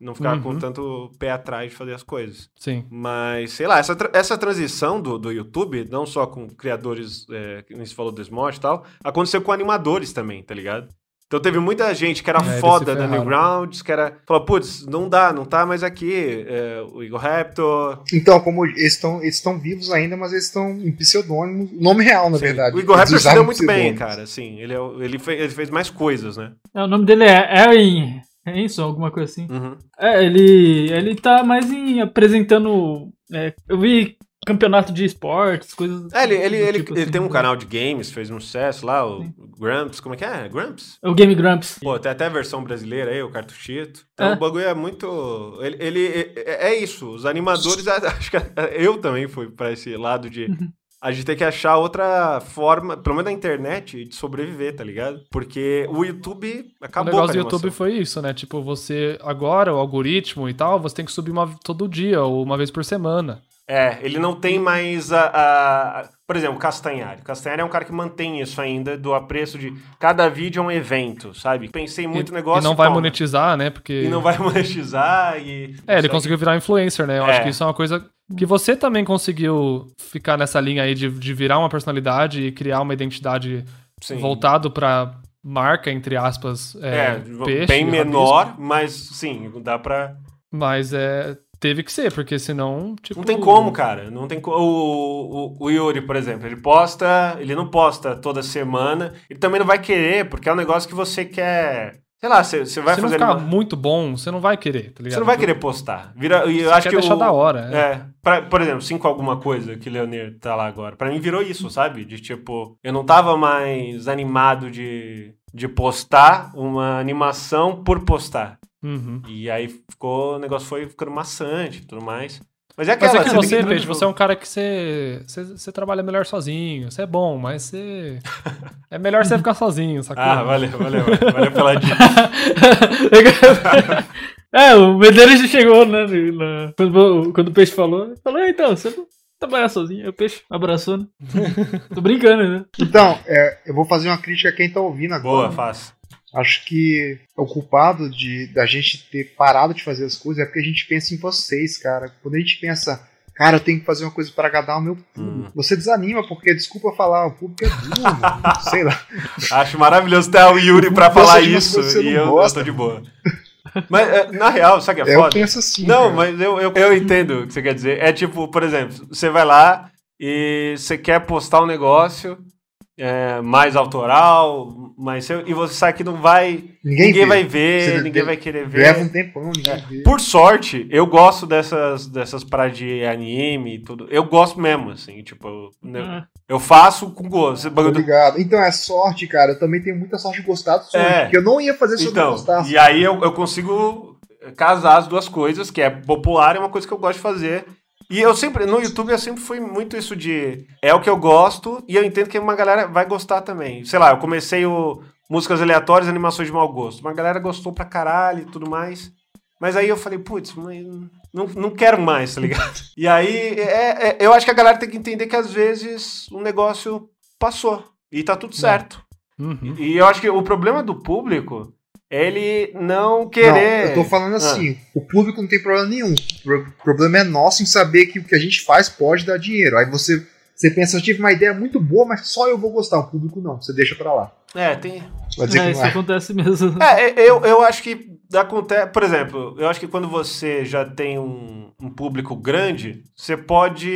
não ficar com Uhum. tanto pé atrás de fazer as coisas. Sim. Mas, sei lá, essa, tra- essa transição do, do YouTube, não só com criadores, é, que nem se falou do Smart e tal, aconteceu com animadores também, tá ligado? Então teve muita gente que era É, foda da. Newgrounds, que era. Falou, putz, não dá, não tá mais aqui. é, o Igor Raptor. Então, como eles estão eles estão vivos ainda, mas eles estão em pseudônimo, nome real, na Sim. verdade. O Igor Eles Raptor se deu muito bem, cara. Assim, ele, é ele, fe- ele fez mais coisas, né? É, o nome dele é Aaron Hanson, alguma coisa assim. Uhum. É, ele, ele tá mais em apresentando. é, eu vi campeonato de esportes, coisas. É, ele, ele, ele, tipo ele assim. tem um canal de games, fez um sucesso lá, o Gramps. Como é que é? Gramps? É o Game Grumps. Pô, tem até a versão brasileira aí, o cartuchito. Então É. o bagulho é muito. Ele, ele- é, é isso. Os animadores, acho que eu também fui pra esse lado de. Uhum. A gente tem que achar outra forma, pelo menos na internet, de sobreviver, tá ligado? Porque o YouTube O acabou negócio com do YouTube foi isso, né? Tipo, você agora, o algoritmo e tal, você tem que subir uma, todo dia ou uma vez por semana. É, ele não tem mais a. a- a- por exemplo, Castanhari. Castanhari é um cara que mantém isso ainda, do apreço de cada vídeo é um evento, sabe? Pensei muito e, negócio. e não vai toma. monetizar, né? Porque. E não vai monetizar e. É, ele conseguiu virar influencer, né? Eu É. acho que isso é uma coisa que você também conseguiu ficar nessa linha aí de, de virar uma personalidade e criar uma identidade Sim. voltado pra marca, entre aspas, é, É, peixe, bem rabisco. menor, mas sim, dá pra. Mas é, teve que ser, porque senão, tipo... Não tem como, cara. Não tem co... o, o, o Yuri, por exemplo, ele posta. Ele não posta toda semana. Ele também não vai querer, porque é um negócio que você quer. Sei lá, você, você vai Se fazer. ficar anima- muito bom, você não vai querer, tá ligado? Você não vai querer postar. Vira, eu Você acho que deixar o, da hora, é. É, pra- por exemplo, cinco alguma coisa que o Leonir tá lá agora. Pra mim virou isso, sabe? De tipo, eu não tava mais animado de, de postar uma animação por postar. Uhum. E aí ficou, o negócio foi ficando maçante e tudo mais. Mas é Mas aquela é que você, Peixe, você é um cara que você, você, você trabalha melhor sozinho. Você é bom, mas você... é melhor você ficar sozinho, sacou? Ah, valeu, valeu, valeu pela dica. é, o Medeiros já chegou, né? na- quando, quando o peixe falou, ele falou, "Ah, então, você não trabalha sozinho. O peixe abraçou, né? Tô brincando, né? Então, é, eu vou fazer uma crítica a quem tá ouvindo agora. Boa, fácil. Acho que o culpado de da gente ter parado de fazer as coisas é porque a gente pensa em vocês, cara. Quando a gente pensa, cara, eu tenho que fazer uma coisa para agradar o meu público. Hum. Você desanima, porque, desculpa falar, o público é burro. sei lá. Acho maravilhoso ter o Yuri pra Gosta falar isso e eu, eu gosta. tô de boa. Mas, é, na real, sabe o que é eu foda? penso assim. Não, cara. mas eu, eu, eu entendo o que você quer dizer. É tipo, por exemplo, você vai lá e você quer postar um negócio é, mais autoral, mas você- e você sabe que não vai. Ninguém, Ninguém, vê. vai ver, Você ninguém vai querer ver. Leva um tempão, ninguém vê. Por sorte, eu gosto dessas, dessas paradas de anime e tudo. Eu gosto mesmo, assim, tipo, eu, Ah, eu faço com gosto. Esse Tô bagulho do- ligado. Então é sorte, cara. Eu também tenho muita sorte de gostar do Sonic. É. Porque eu não ia fazer se eu não Então, gostasse. e aí eu, eu consigo casar as duas coisas, que é popular, é uma coisa que eu gosto de fazer. E eu sempre, no YouTube, eu sempre fui muito isso de. É o que eu gosto, e eu entendo que uma galera vai gostar também. Sei lá, eu comecei o músicas aleatórias, animações de mau gosto. Uma galera gostou pra caralho e tudo mais. Mas aí eu falei, putz, mas não, não quero mais, tá ligado? E aí, é- é- eu acho que a galera tem que entender que às vezes o negócio passou. E tá tudo certo. Uhum. E eu acho que o problema do público é ele não Não, querer. eu tô falando assim, o público não tem problema nenhum. O pro- problema é nosso em saber que o que a gente faz pode dar dinheiro. Aí você, você pensa, eu tive uma ideia muito boa, mas só eu vou gostar, o público não. Você deixa pra lá. É, tem. Vai dizer é, que isso não é. acontece mesmo. É, é, eu, eu acho que acontece. Por exemplo, eu acho que quando você já tem um, um público grande, você pode.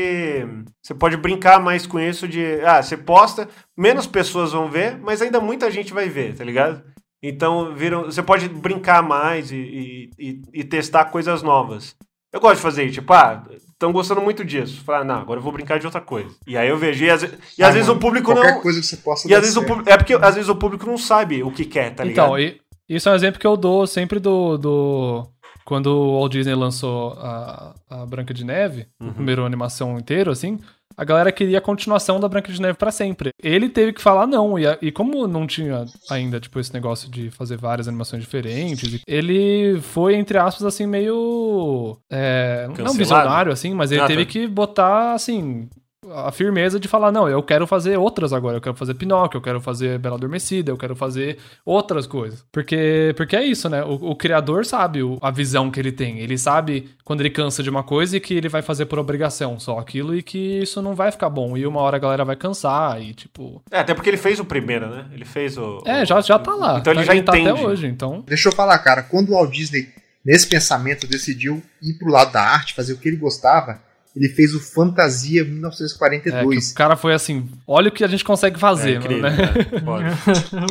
Você pode brincar mais com isso de. Ah, você posta, menos pessoas vão ver, mas ainda muita gente vai ver, tá ligado? Então, viram, você pode brincar mais e, e, e- e testar coisas novas. Eu gosto de fazer isso, tipo, ah, estão gostando muito disso. Falar, não, agora eu vou brincar de outra coisa. E aí eu vejo. E às, e às Ah, vezes mano, o público Qualquer não. coisa que você possa E às vezes o público. É porque às vezes o público não sabe o que quer, tá ligado? Então, e- isso é um exemplo que eu dou sempre do. do quando o Walt Disney lançou a, a Branca de Neve, Uhum. a primeira animação inteiro, assim, a galera queria a continuação da Branca de Neve pra sempre. Ele teve que falar não, e, a- e como não tinha ainda, tipo, esse negócio de fazer várias animações diferentes, ele foi, entre aspas, assim, meio. é, não visionário, assim, mas ele Ah, teve tá. que botar, assim. A firmeza de falar, não, eu quero fazer outras agora, eu quero fazer Pinóquio, eu quero fazer Bela Adormecida, eu quero fazer outras coisas. Porque, porque é isso, né? O, o criador sabe o- a visão que ele tem. Ele sabe quando ele cansa de uma coisa e que ele vai fazer por obrigação só aquilo e que isso não vai ficar bom. E uma hora a galera vai cansar e, tipo. É, até porque ele fez o primeiro, né? Ele fez o. É, já, já tá lá. Então ele Tá- já tá entende. até hoje, então. Deixa eu falar, cara, quando o Walt Disney, nesse pensamento, decidiu ir pro lado da arte, fazer o que ele gostava, ele fez o Fantasia É, que 1942. o cara foi assim: olha o que a gente consegue É fazer, incrível, né? né? Pode.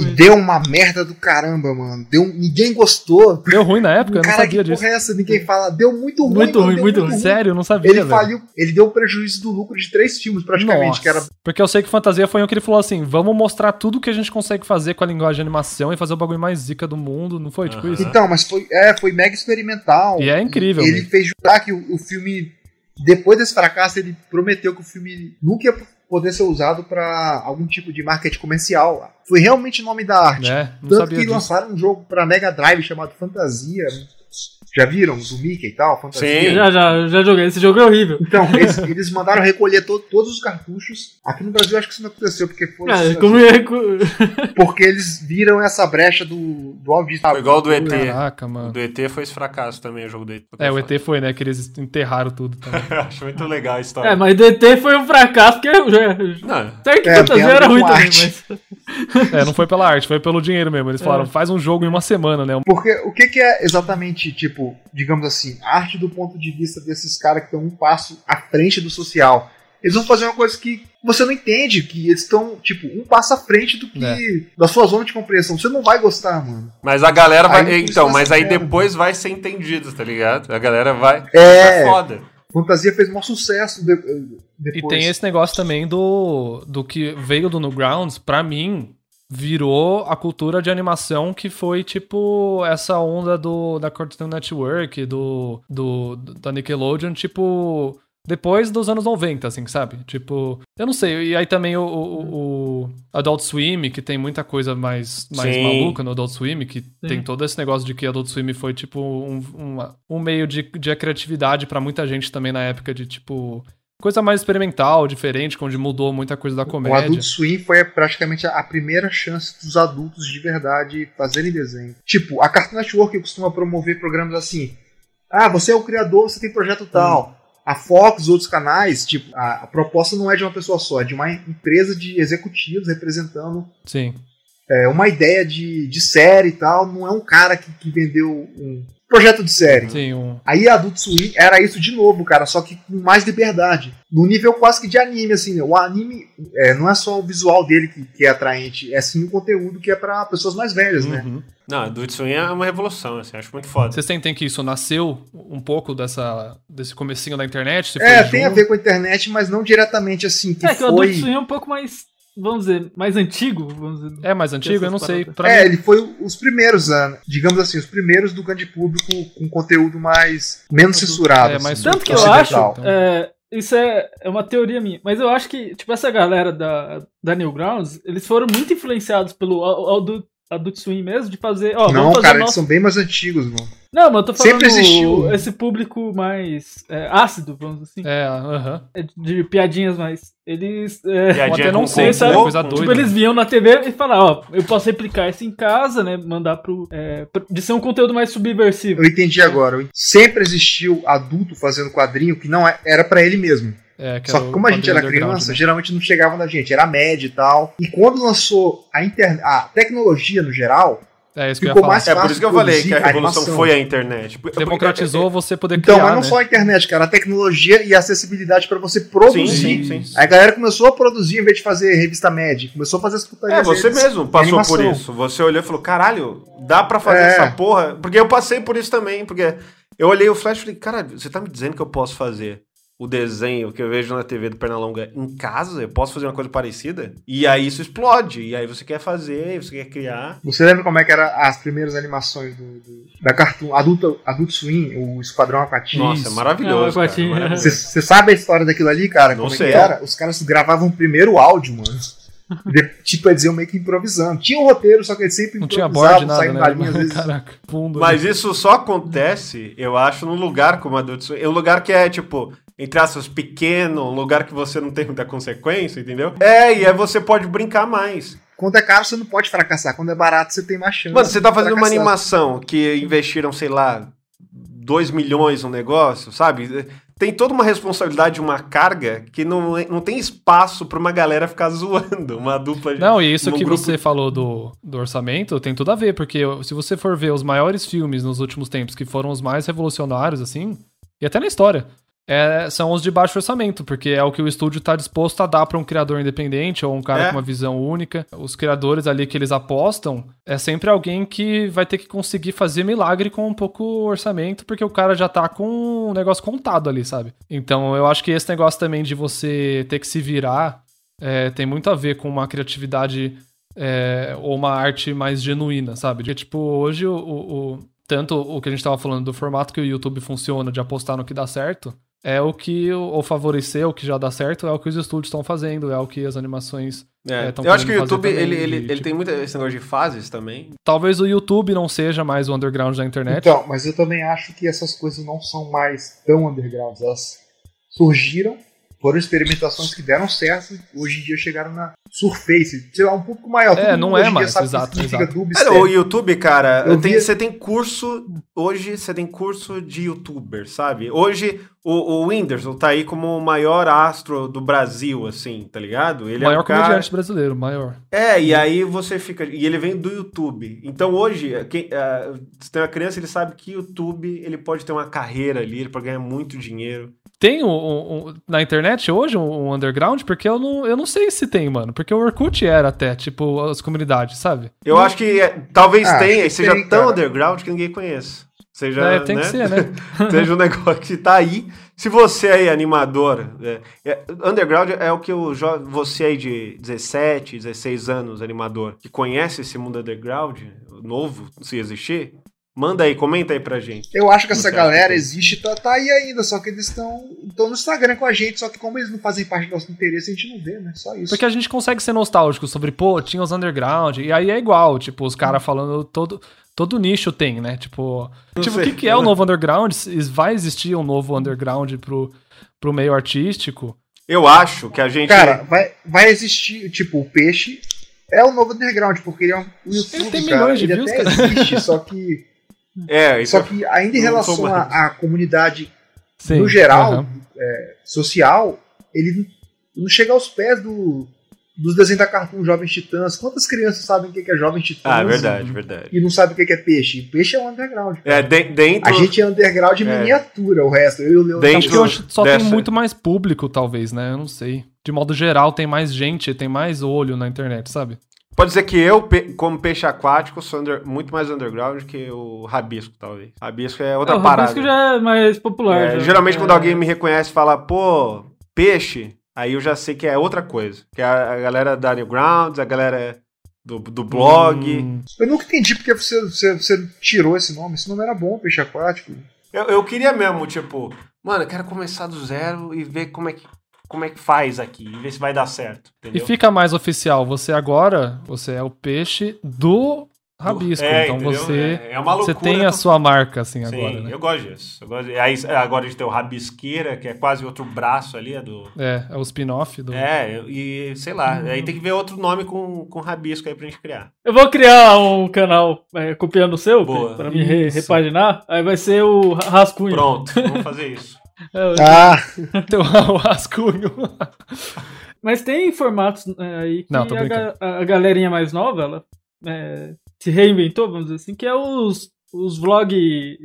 E deu uma merda do caramba, mano. Deu, ninguém gostou. Deu ruim na época, eu não cara, sabia que disso. porra é essa? Ninguém fala. Deu muito ruim, Muito mano, ruim, muito ruim. Sério, eu não sabia. Ele velho. faliu, ele deu um prejuízo do lucro de três filmes, praticamente, Nossa. que era Porque eu sei que Fantasia foi um que ele falou assim: vamos mostrar tudo que a gente consegue fazer com a linguagem de animação e fazer o bagulho mais zica do mundo. Não foi tipo isso? Então, mas foi, é, foi mega experimental. E é incrível Ele mesmo. fez jurar que o, o filme, depois desse fracasso, ele prometeu que o filme nunca ia poder ser usado para algum tipo de marketing comercial. Foi realmente o nome da arte. Não Tanto que disso. lançaram um jogo para Mega Drive chamado Fantasia. Já viram? Do Mickey e tal? Fantasia. Sim. Já, já, já joguei. Esse jogo é horrível. Então, eles, eles mandaram recolher to- todos os cartuchos. Aqui no Brasil acho que isso não aconteceu, porque foi. Ah, como é que- Porque eles viram essa brecha do, do Disney. Foi igual o do ET. Caraca, O mano. do ET foi esse fracasso também, o jogo do ET. É, o ET foi, né? Que eles enterraram tudo também. Eu acho muito legal a história. É, mas DT foi um fracasso, porque já. Não, Certo que É, Fantasia era ruim também, arte. mas. É, não foi pela arte, foi pelo dinheiro mesmo. Eles falaram, faz um jogo em uma semana, né? Porque o que, que é exatamente, tipo, digamos assim, arte do ponto de vista desses caras que estão um passo à frente do social? Eles vão fazer uma coisa que você não entende, que eles estão, tipo, um passo à frente do que. É. da sua zona de compreensão. Você não vai gostar, mano. mas a galera vai. Aí, então, mas aí ser depois vai ser entendido, tá ligado? A galera vai. É. É foda. Fantasia fez um sucesso de- E depois. tem esse negócio também do, do que veio do Newgrounds, pra mim, virou a cultura de animação que foi tipo essa onda do da Cartoon Network, do, do da Nickelodeon, tipo depois dos anos 90, assim, sabe? Tipo, eu não sei. E aí também o, o, o Adult Swim, que tem muita coisa mais, mais Sim. maluca no Adult Swim, que tem todo esse negócio de que Adult Swim foi tipo um, uma- um meio de, de criatividade pra muita gente também na época de tipo coisa mais experimental, diferente, onde mudou muita coisa da O comédia. Adult Swim foi praticamente a primeira chance dos adultos de verdade fazerem desenho. Tipo, a Cartoon Network costuma promover programas assim. Ah, você é o criador, você tem projeto tal. A Fox, outros canais, tipo, a, a proposta não é de uma pessoa só, é de uma empresa de executivos representando Sim. É, uma ideia de, de série e tal. Não é um cara que, que vendeu um projeto de série. Sim, um, Aí a Adult Swim era isso de novo, cara, só que com mais liberdade. No nível quase que de anime, assim, né? O anime é, não é só o visual dele que, que é atraente, é sim o conteúdo que é pra pessoas mais velhas, né? uhum. Não, do Swing é uma revolução, assim, acho muito foda. Vocês sentem que isso nasceu um pouco dessa, desse comecinho da internet? Se É, foi tem a junto? ver com a internet, mas não diretamente assim, que É que o Adult. Swim é um pouco mais, vamos dizer, mais antigo, vamos dizer. É mais antigo? Eu não Essas sei. paradas. Pra É, mim, ele foi os primeiros digamos assim, os primeiros do grande público com conteúdo mais menos censurado. É, assim, mais Tanto que eu acho, é, isso é, é uma teoria minha, mas eu acho que, tipo, essa galera da, da Newgrounds, eles foram muito influenciados pelo a- Adult, Swim mesmo, de fazer, ó, Não, fazer cara, eles nosso... são bem mais antigos, mano. Não, mas eu tô falando Sempre existiu. esse público mais é, ácido, vamos dizer assim, É, aham. é, de piadinhas mais... Eles... É, Piadinha até não sei, sabe? Coisa com- doida. Tipo, eles viam na TV e falavam, ó, eu posso replicar isso em casa, né? Mandar pro. É, de ser um conteúdo mais subversivo. Eu entendi agora. Sempre existiu adulto fazendo quadrinho que não é- era pra ele mesmo. É, que Só que como a gente era criança, né? geralmente não chegava na gente, era média e tal. E quando lançou a, internet, a tecnologia no geral, É isso que eu ia ficou falar. mais É por fácil isso que eu falei que a revolução animação. foi a internet. Porque- Democratizou você poder Então, criar, mas não né? só a internet, cara, a tecnologia e a acessibilidade pra você produzir. Sim, sim, sim. Aí a galera começou a produzir em vez de fazer revista média, começou a fazer as putarias É, você mesmo passou por isso. Você olhou e falou, caralho, dá pra fazer É. essa porra? Porque eu passei por isso também, porque eu olhei o Flash e falei, caralho, você tá me dizendo que eu posso fazer o desenho que eu vejo na TV do Pernalonga em casa? Eu posso fazer uma coisa parecida? E aí isso explode, e aí você quer fazer, você quer criar. Você lembra como é que eram as primeiras animações do, do- da Cartoon Adulto, Adult Swim, o Esquadrão Aquatinho? Nossa, é maravilhoso. É, Aquatinho. maravilhoso. Você sabe a história daquilo ali, cara? Não como é sei. que era? Os caras gravavam primeiro o áudio, mano. De- tipo, eles iam meio que improvisando. Tinha um roteiro, só que eles sempre Não tinha board, nada, saindo né? da linha, às vezes. Caraca. Mas isso só acontece, eu acho, num lugar como a Adult Swim. É um lugar que é, tipo, entre aspas, pequeno, um lugar que você não tem muita consequência, entendeu? É, e aí você pode brincar mais. Quando é caro, você não pode fracassar. Quando é barato, você tem mais chance. Mano, você tá fazendo uma fracassar. animação que investiram, sei lá, 2 milhões no negócio, sabe? Tem toda uma responsabilidade, uma carga que não, não tem espaço pra uma galera ficar zoando, uma dupla de. Não, e isso que grupo- você falou do, do orçamento tem tudo a ver, porque se você for ver os maiores filmes nos últimos tempos que foram os mais revolucionários, assim, e até na história, é, são os de baixo orçamento, porque é o que o estúdio tá disposto a dar pra um criador independente ou um cara É. com uma visão única. Os criadores ali que eles apostam é sempre alguém que vai ter que conseguir fazer milagre com um pouco orçamento, porque o cara já tá com o negócio contado ali, sabe? Então eu acho que esse negócio também de você ter que se virar é, tem muito a ver com uma criatividade é, ou uma arte mais genuína, sabe? Porque, tipo, hoje o, o- o- tanto o que a gente tava falando do formato que o YouTube funciona, de apostar no que dá certo, é o que, ou favorecer o que já dá certo, é o que os estúdios estão fazendo, é o que as animações. É, é, eu acho que o YouTube, também, ele, ele, de, ele tipo- tem muito esse negócio de fases também. Talvez o YouTube não seja mais o underground da internet. Então, mas eu também acho que essas coisas não são mais tão undergrounds. Elas surgiram, foram experimentações que deram certo, e hoje em dia chegaram na Surface, sei lá, um pouco maior. É, Todo não é mais, exato, exato. Cara, o YouTube, cara, Eu tem- via- você tem curso. Hoje você tem curso de youtuber, sabe? Hoje o, o Whindersson tá aí como o maior astro do Brasil, assim, tá ligado? Ele o maior é um cara... comediante brasileiro, maior. É, e aí você fica. E ele vem do YouTube. Então hoje, quem, ah, se tem uma criança, ele sabe que YouTube ele pode ter uma carreira ali, ele pode ganhar muito dinheiro. Tem um, um- na internet hoje um, um underground? Porque eu não, eu não sei se tem, mano. Porque o Orkut era até, tipo, as comunidades, sabe? Eu acho que é, talvez Ah, tenha, e seja tem, tão cara. underground que ninguém conheça. Seja, É, tem né? que ser, né? Seja um negócio que tá aí. Se você aí, animador, é, é, underground é o que o você aí de 17, 16 anos, animador, que conhece esse mundo underground, novo, se existir, manda aí, comenta aí pra gente. Eu acho que essa galera que tem? existe, tá, tá aí ainda, só que eles estão estão no Instagram com a gente, só que como eles não fazem parte do nosso interesse, a gente não vê, né? Só isso. Porque a gente consegue ser nostálgico sobre, pô, tinha os underground, e aí é igual, tipo, os caras falando todo. Todo nicho tem, né? Tipo, Não tipo o que, que é o novo underground? Vai existir um novo underground pro, pro meio artístico? Eu acho que a gente. Cara, vai, vai existir, tipo, o peixe é o novo underground, porque ele é um o YouTube, tem cara, milhões de ele views, até cara. existe, só que, é, isso só que ainda em relação à comunidade Sim. no geral, aham. é, social, ele não- chega aos pés do, dos desenhos da Cartoon Jovens Titãs. Quantas crianças sabem o que é Jovens Titãs? Ah, verdade, verdade. E não sabem o que é peixe. Peixe é um underground. É, de- dentro. A gente é underground É. miniatura, o resto. Eu e o Leandro. Dentro- Acho que hoje só dessa- tem muito mais público, talvez, né? Eu não sei. De modo geral, tem mais gente, tem mais olho na internet, sabe? Pode dizer que eu, como peixe aquático, sou under- muito mais underground que o rabisco, talvez. Rabisco é outra É, o parada. Rabisco já é mais popular. É, já. geralmente, É. quando alguém me reconhece e fala, pô, peixe, aí eu já sei que é outra coisa. Que é a, a galera da Newgrounds, a galera do, do blog. Hum, Eu nunca entendi porque você, você, você tirou esse nome. Esse nome era bom, peixe aquático. Eu, eu queria mesmo, tipo, mano, eu quero começar do zero e ver como é que, como é que faz aqui, e ver se vai dar certo. E Entendeu? fica mais oficial. Você agora, você é o peixe do rabisco. É, então entendeu? você, É, é uma você loucura. tem a sua marca, assim, Sim, agora, né? eu gosto disso. Eu gosto de- Aí agora a gente tem o Rabisqueira, que é quase outro braço ali, é do. É, é o spin-off do. É, e sei lá, aí tem que ver outro nome com, com rabisco aí pra gente criar. Eu vou criar um canal é, copiando o seu, Boa. pra me re- repaginar. Aí vai ser o Rascunho. Pronto, vamos fazer isso. É, Ah, Tem o rascunho. Mas tem formatos é, aí que Não, a, ga- a galerinha mais nova, ela é, se reinventou, vamos dizer assim, que é os, os vlog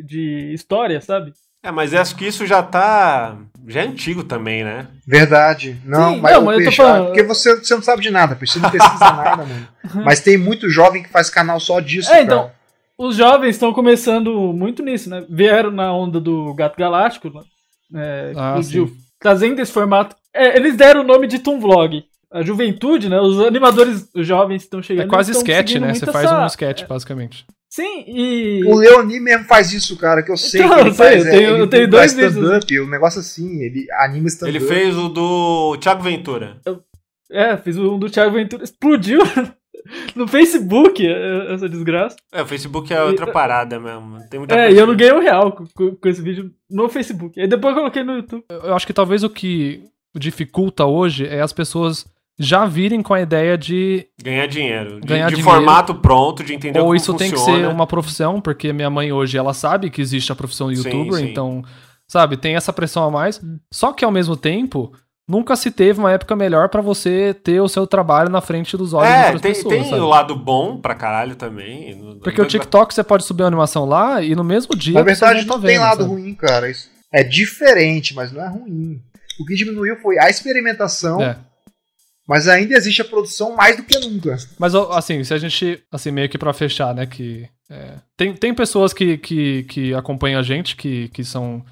de história, sabe? É, mas acho que isso já tá. Já é antigo também, né? verdade. Não, Sim, mas, não, mas eu tô peixe, falando- ah, porque você, você não sabe de nada, peixe. Você não pesquisa nada, mano. Mas tem muito jovem que faz canal só disso, É, então, cara. Os jovens estão começando muito nisso, né? Vieram na onda do Gato Galáctico, né? É, Ah, do sim. Trazendo esse formato. É, eles deram o nome de Toon Vlog. A juventude, né? Os animadores jovens estão chegando. É quase sketch, né? Você faz essa- um sketch, basicamente. Sim, e. O Leoni mesmo faz isso, cara, que eu sei Então, que ele eu sei, faz. eu é, tenho- ele eu tenho faz dois vídeos, um negócio assim, ele anima stand-up. Ele fez o do Thiago Ventura. É, fiz um do Thiago Ventura. Explodiu. no Facebook, é, essa desgraça. É, o Facebook é outra E- parada mesmo. Tem muita É, coisa e eu não ganhei um real com, com- com esse vídeo no Facebook. Aí depois eu coloquei no YouTube. Eu acho que talvez o que dificulta hoje é as pessoas já virem com a ideia de Ganhar dinheiro. De, Ganhar de dinheiro. formato pronto, de entender ou como isso tem que funciona. ser uma profissão, porque minha mãe hoje ela sabe que existe a profissão de Sim, youtuber, sim. então, sabe, tem essa pressão a mais. Só que ao mesmo tempo, nunca se teve uma época melhor pra você ter o seu trabalho na frente dos olhos de É, outras tem, pessoas, tem sabe? o lado bom pra caralho também. Porque o TikTok você pode subir uma animação lá e no mesmo dia Na a verdade, tá não tem vendo, lado sabe? ruim, cara. Isso é diferente, mas não é ruim. O que diminuiu foi a experimentação, É. mas ainda existe a produção mais do que nunca. Mas, assim, se a gente, assim, meio que pra fechar, né, que... é, tem, tem pessoas que, que, que acompanham a gente, que, que são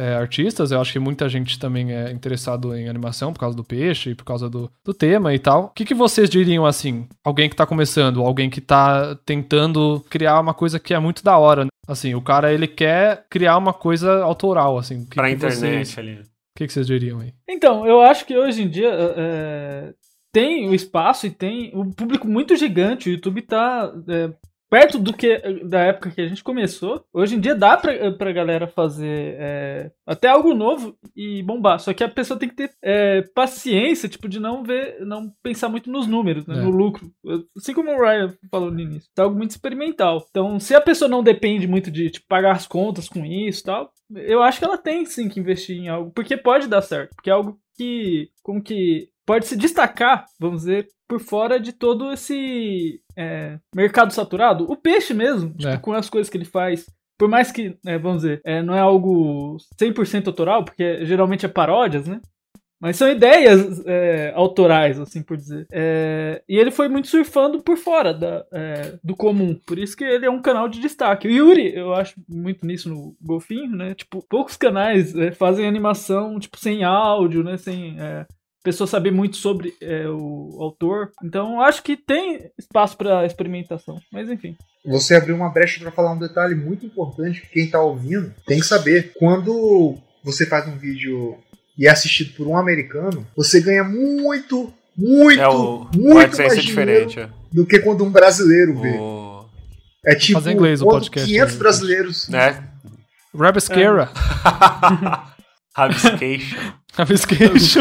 é, artistas, eu acho que muita gente também é interessado em animação por causa do peixe, por causa do, do tema e tal. O que, que vocês diriam, assim, alguém que tá começando, alguém que tá tentando criar uma coisa que é muito da hora, né? Assim, o cara, ele quer criar uma coisa autoral, assim. O que Pra que internet Vocês, ali. o que, que vocês diriam aí? Então, eu acho que hoje em dia é, tem o espaço e tem um público muito gigante. O YouTube tá é, perto do que da época que a gente começou. Hoje em dia dá pra, pra galera fazer é, até algo novo e bombar. Só que a pessoa tem que ter é, paciência, tipo, de não ver, não pensar muito nos números, né, É. no lucro. Assim como o Ryan falou no início. É algo muito experimental. Então, se a pessoa não depende muito de tipo, pagar as contas com isso e tal, eu acho que ela tem sim que investir em algo, porque pode dar certo, porque é algo que, como que pode se destacar, vamos dizer, por fora de todo esse é, mercado saturado. O peixe mesmo, tipo, É. com as coisas que ele faz. Por mais que, é, vamos dizer, é, não é algo 100% autoral, porque geralmente é paródias, né? Mas são ideias é, autorais, assim por dizer. É, e ele foi muito surfando por fora da, do comum. Por isso que ele é um canal de destaque. O Yuri, eu acho muito nisso no Golfinho, né? Tipo, poucos canais fazem animação, tipo, sem áudio, né? Sem pessoa saber muito sobre é, o autor. Então, acho que tem espaço para experimentação. Mas enfim. Você abriu uma brecha para falar um detalhe muito importante que quem tá ouvindo tem que saber. Quando você faz um vídeo e é assistido por um americano, você ganha muito, muito, É o, muito mais é dinheiro diferente. Do que quando um brasileiro vê. O... É tipo Fazer inglês o podcast 500 aí, brasileiros Né? Rabisqueira. Rabiscation. Rabisqueixo.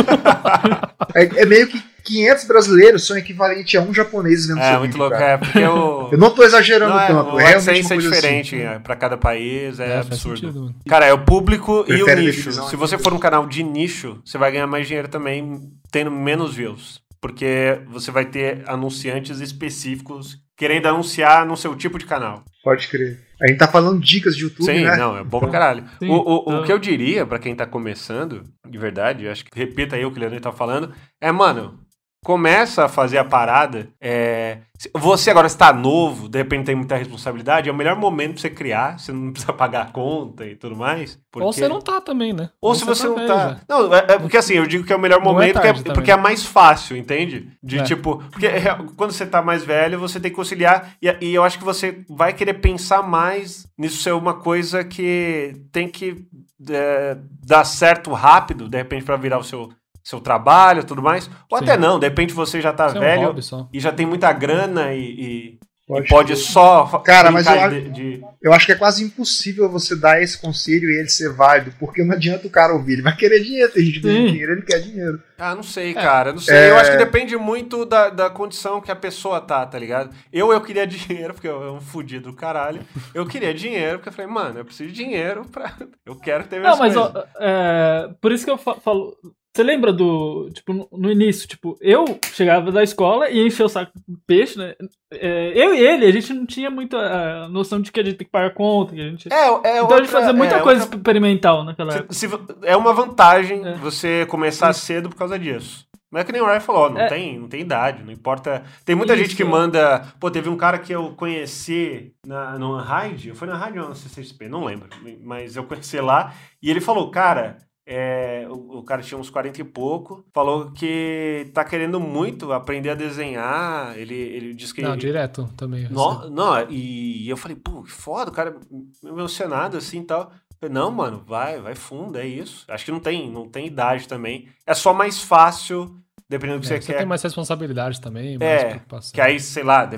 é, é meio que 500 brasileiros são equivalente a um japonês vendo É, seu muito vídeo, louco. cara. É, porque o. Eu não tô exagerando Não, é, tanto, o é realmente AdSense uma é coisa diferente assim. é, pra cada país, é, É, absurdo. sentido. Cara, é o público e o Prefere nicho. Se você for um canal de nicho, você vai ganhar mais dinheiro também tendo menos views. Porque você vai ter anunciantes específicos querendo anunciar no seu tipo de canal. Pode crer. A gente tá falando dicas de YouTube, Sim, né? não, é bom pra caralho. Sim, o o, o então- que eu diria pra quem tá começando, de verdade, acho que repita aí o que o Leandro tá falando, é, mano, começa a fazer a parada. É, você agora está novo, de repente tem muita responsabilidade, é o melhor momento pra você criar, você não precisa pagar a conta e tudo mais. Ou porque- você não tá também, né? Ou se você não velho tá. já. Não, é, é porque assim, eu digo que é o melhor Não é momento porque, é, também. porque é mais fácil, entende? De É. tipo. Porque é, quando você tá mais velho, você tem que conciliar. E, e eu acho que você vai querer pensar mais nisso ser uma coisa que tem que é, dar certo rápido, de repente, pra virar o seu, seu trabalho e tudo mais. Ou Sim. até não, de repente você já tá Isso é um velho hobby só. e já tem muita grana e, e- e Pode crer. só. Cara, mas eu de- de- Eu acho que é quase impossível você dar esse conselho e ele ser válido, porque não adianta o cara ouvir. Ele vai querer dinheiro, tem gente que dinheiro, ele quer dinheiro. Ah, não sei, É. cara. Não sei. É. Eu acho que depende muito da, da condição que a pessoa tá, tá ligado? Eu, eu queria dinheiro, porque eu é um fudido do caralho. Eu queria dinheiro, porque eu falei, mano, eu preciso de dinheiro pra. Eu quero ter minhas Não, mas ó, é, por isso que eu fa- falo. Você lembra do. Tipo, no, início, tipo, eu chegava da escola e enchia o saco de peixe, né? É, eu e ele, a gente não tinha muita ah, noção de que a gente tem que pagar conta. Que a gente... É, é então a gente outra- fazia muita é coisa outra- experimental naquela Se- época. se vo- é uma vantagem É. você começar cedo por causa disso. Mas é que nem o Ryan falou, não, É. tem, não tem idade, não importa. Tem muita Isso. gente que manda. Pô, teve um cara que eu conheci na, no Unhide, foi na rádio ou na CCXP, não lembro. Mas eu conheci lá e ele falou, cara. É, o, o cara tinha uns 40 e pouco, falou que tá querendo muito aprender a desenhar. Ele, ele disse que. Não, direto também. assim. No- não, e eu falei, pô, que foda, o cara emocionado assim e tal. Falei, não, mano, vai, vai fundo, é isso. Acho que não tem, não tem idade também. É só mais fácil dependendo do que É, você você quer. tem mais responsabilidade também, mais É, preocupação. Que aí, sei lá,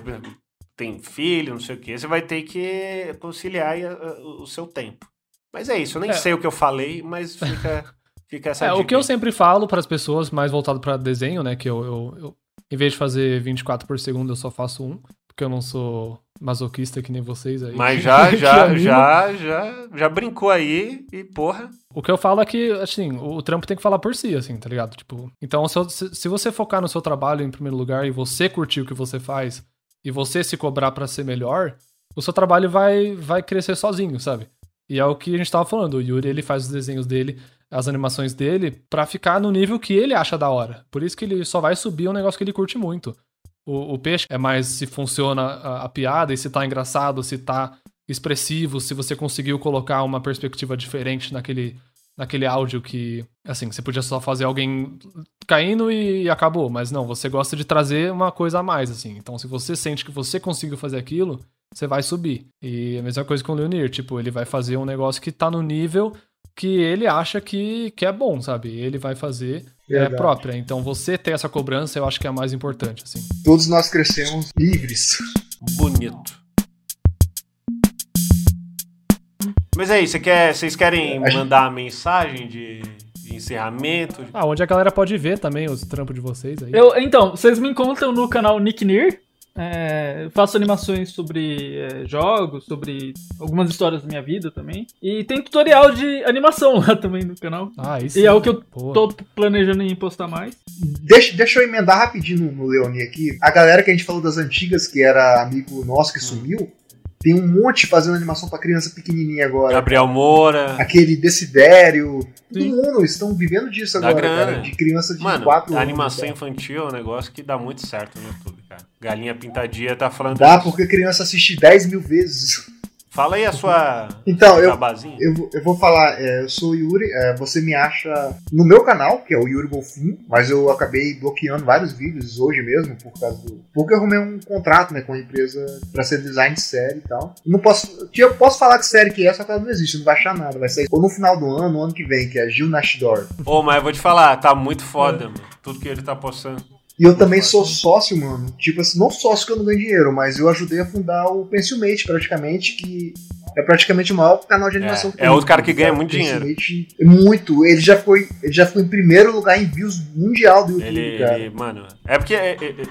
tem filho, não sei o que, você vai ter que conciliar o seu tempo. Mas é isso, eu nem É. sei o que eu falei, mas fica, fica essa É, o dica que eu sempre falo para as pessoas, mais voltado para desenho, né? Que eu, eu, eu, em vez de fazer 24 por segundo, eu só faço um. Porque eu não sou masoquista que nem vocês aí. Mas já, já, já, já, já brincou aí e porra. O que eu falo é que, assim, o, o trampo tem que falar por si, assim, tá ligado? Tipo, então se, se, você focar no seu trabalho em primeiro lugar e você curtir o que você faz e você se cobrar pra ser melhor, o seu trabalho vai, vai crescer sozinho, sabe? E é o que a gente tava falando. O Yuri, ele faz os desenhos dele, as animações dele, pra ficar no nível que ele acha da hora. Por isso que ele só vai subir um negócio que ele curte muito. O, o peixe é mais se funciona a, a piada e se tá engraçado, se tá expressivo, se você conseguiu colocar uma perspectiva diferente naquele, naquele áudio que, assim, você podia só fazer alguém caindo e, acabou, mas não, você gosta de trazer uma coisa a mais, assim. Então, se você sente que você conseguiu fazer aquilo, você vai subir. E a mesma coisa com o Leonir, tipo, ele vai fazer um negócio que tá no nível que ele acha que, que é bom, sabe? Ele vai fazer é, própria. Então, você ter essa cobrança, eu acho que é a mais importante, assim. Todos nós crescemos livres. Bonito. Mas aí, você quer, vocês querem A gente- mandar uma mensagem de, de encerramento? Ah, onde a galera pode ver também os trampos de vocês aí. Eu, então, vocês me encontram no canal Nick Near. É, faço animações sobre é, jogos, sobre algumas histórias da minha vida também. E tem tutorial de animação lá também no canal. Ah, isso. E é o que eu Pô. tô planejando em postar mais. Deixa, deixa eu emendar rapidinho no, no Leoni aqui. A galera que a gente falou das antigas, que era amigo nosso que Hum. sumiu, tem um monte fazendo animação pra criança pequenininha agora. Gabriel Moura. Aquele Desidério. Todo mundo estão vivendo disso agora, grana. cara. De criança de Mano, 4 a anos. animação cara. infantil é um negócio que dá muito certo no YouTube. Galinha Pintadinha tá falando Dá isso. porque criança assiste 10 mil vezes. Fala aí a sua Então, eu, eu, vou- eu vou falar, é, eu sou o Yuri, é, você me acha no meu canal, que é o Yuri Golfinho, mas eu acabei bloqueando vários vídeos hoje mesmo, por causa do. Porque eu arrumei um contrato né, com a empresa pra ser design de série e tal. Não posso. Eu posso falar que série que é, só que ela não existe, não vai achar nada. Vai sair ou no final do ano, no ano que vem, que é Gil Nashdor. Ô, mas eu vou te falar, tá muito foda, mano. Tudo que ele tá postando. E eu também sou sócio, mano. Tipo assim, não sócio que eu não ganho dinheiro, mas eu ajudei a fundar o Pencilmate, praticamente, que é praticamente o maior canal de animação É, é outro cara que ganha muito dinheiro. Muito. Ele já foi, ele já foi em primeiro lugar em views mundial do YouTube, Ele, cara. ele- mano, é porque é- é- é-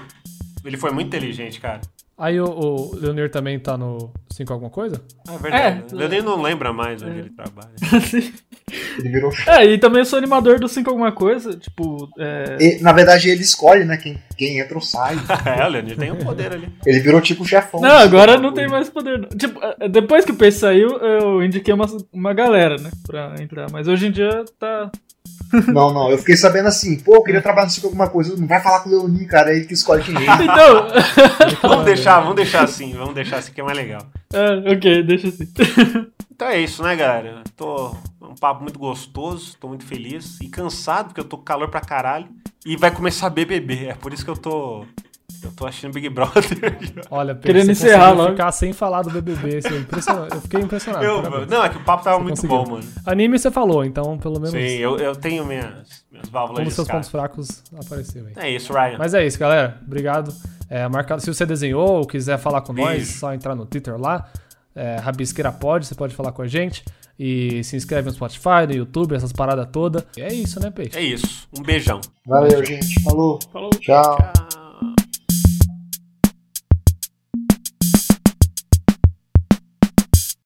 ele foi muito inteligente, cara. Aí o, o Leonir também tá no 5 alguma coisa? É verdade. É. Ele nem não lembra mais onde ele trabalha. Ele virou. É, e também sou animador do 5 alguma coisa. Tipo, é, E, na verdade, ele escolhe, né, quem, quem entra ou sai. é, o Leonir tem um poder ali. Ele virou tipo o chefão. Não, agora não tem mais poder. não. Tipo, eh, depois que o Peixe saiu, eu indiquei uma, uma galera, né? Pra entrar. Mas hoje em dia tá. Não, não. Eu fiquei sabendo assim, pô, eu queria trabalhar com alguma coisa. Não vai falar com o Leoni, cara. É ele que escolhe quem entra. Então. Vamos deixar, vamos deixar assim, vamos deixar assim que é mais legal. é, ok, deixa assim. Então é isso, né, galera? Tô um papo muito gostoso, tô muito feliz e cansado porque eu tô com calor pra caralho e vai começar BBB. É por isso que eu tô eu tô achando Big Brother. Olha, Pedro, Querendo você encerrar logo. ficar sem falar do BBB. Isso é impressionante. Eu fiquei impressionado. Eu- não, é que o papo tava Você muito conseguiu. bom, mano. Anime você falou, então pelo menos Sim, eu, eu tenho minhas, minhas um válvulas dos de seus escape. pontos fracos apareceu aí. É isso, Ryan. Mas é isso, galera. Obrigado. É, marca- se você desenhou ou quiser falar com nós, Beijo. só entrar no Twitter lá. É, Rabisqueira pode, você pode falar com a gente. E se inscreve no Spotify, no YouTube, essas paradas todas. E é isso, né, Peixe? É isso. Um beijão. Valeu, gente. Falou. Falou. Tchau. Tchau.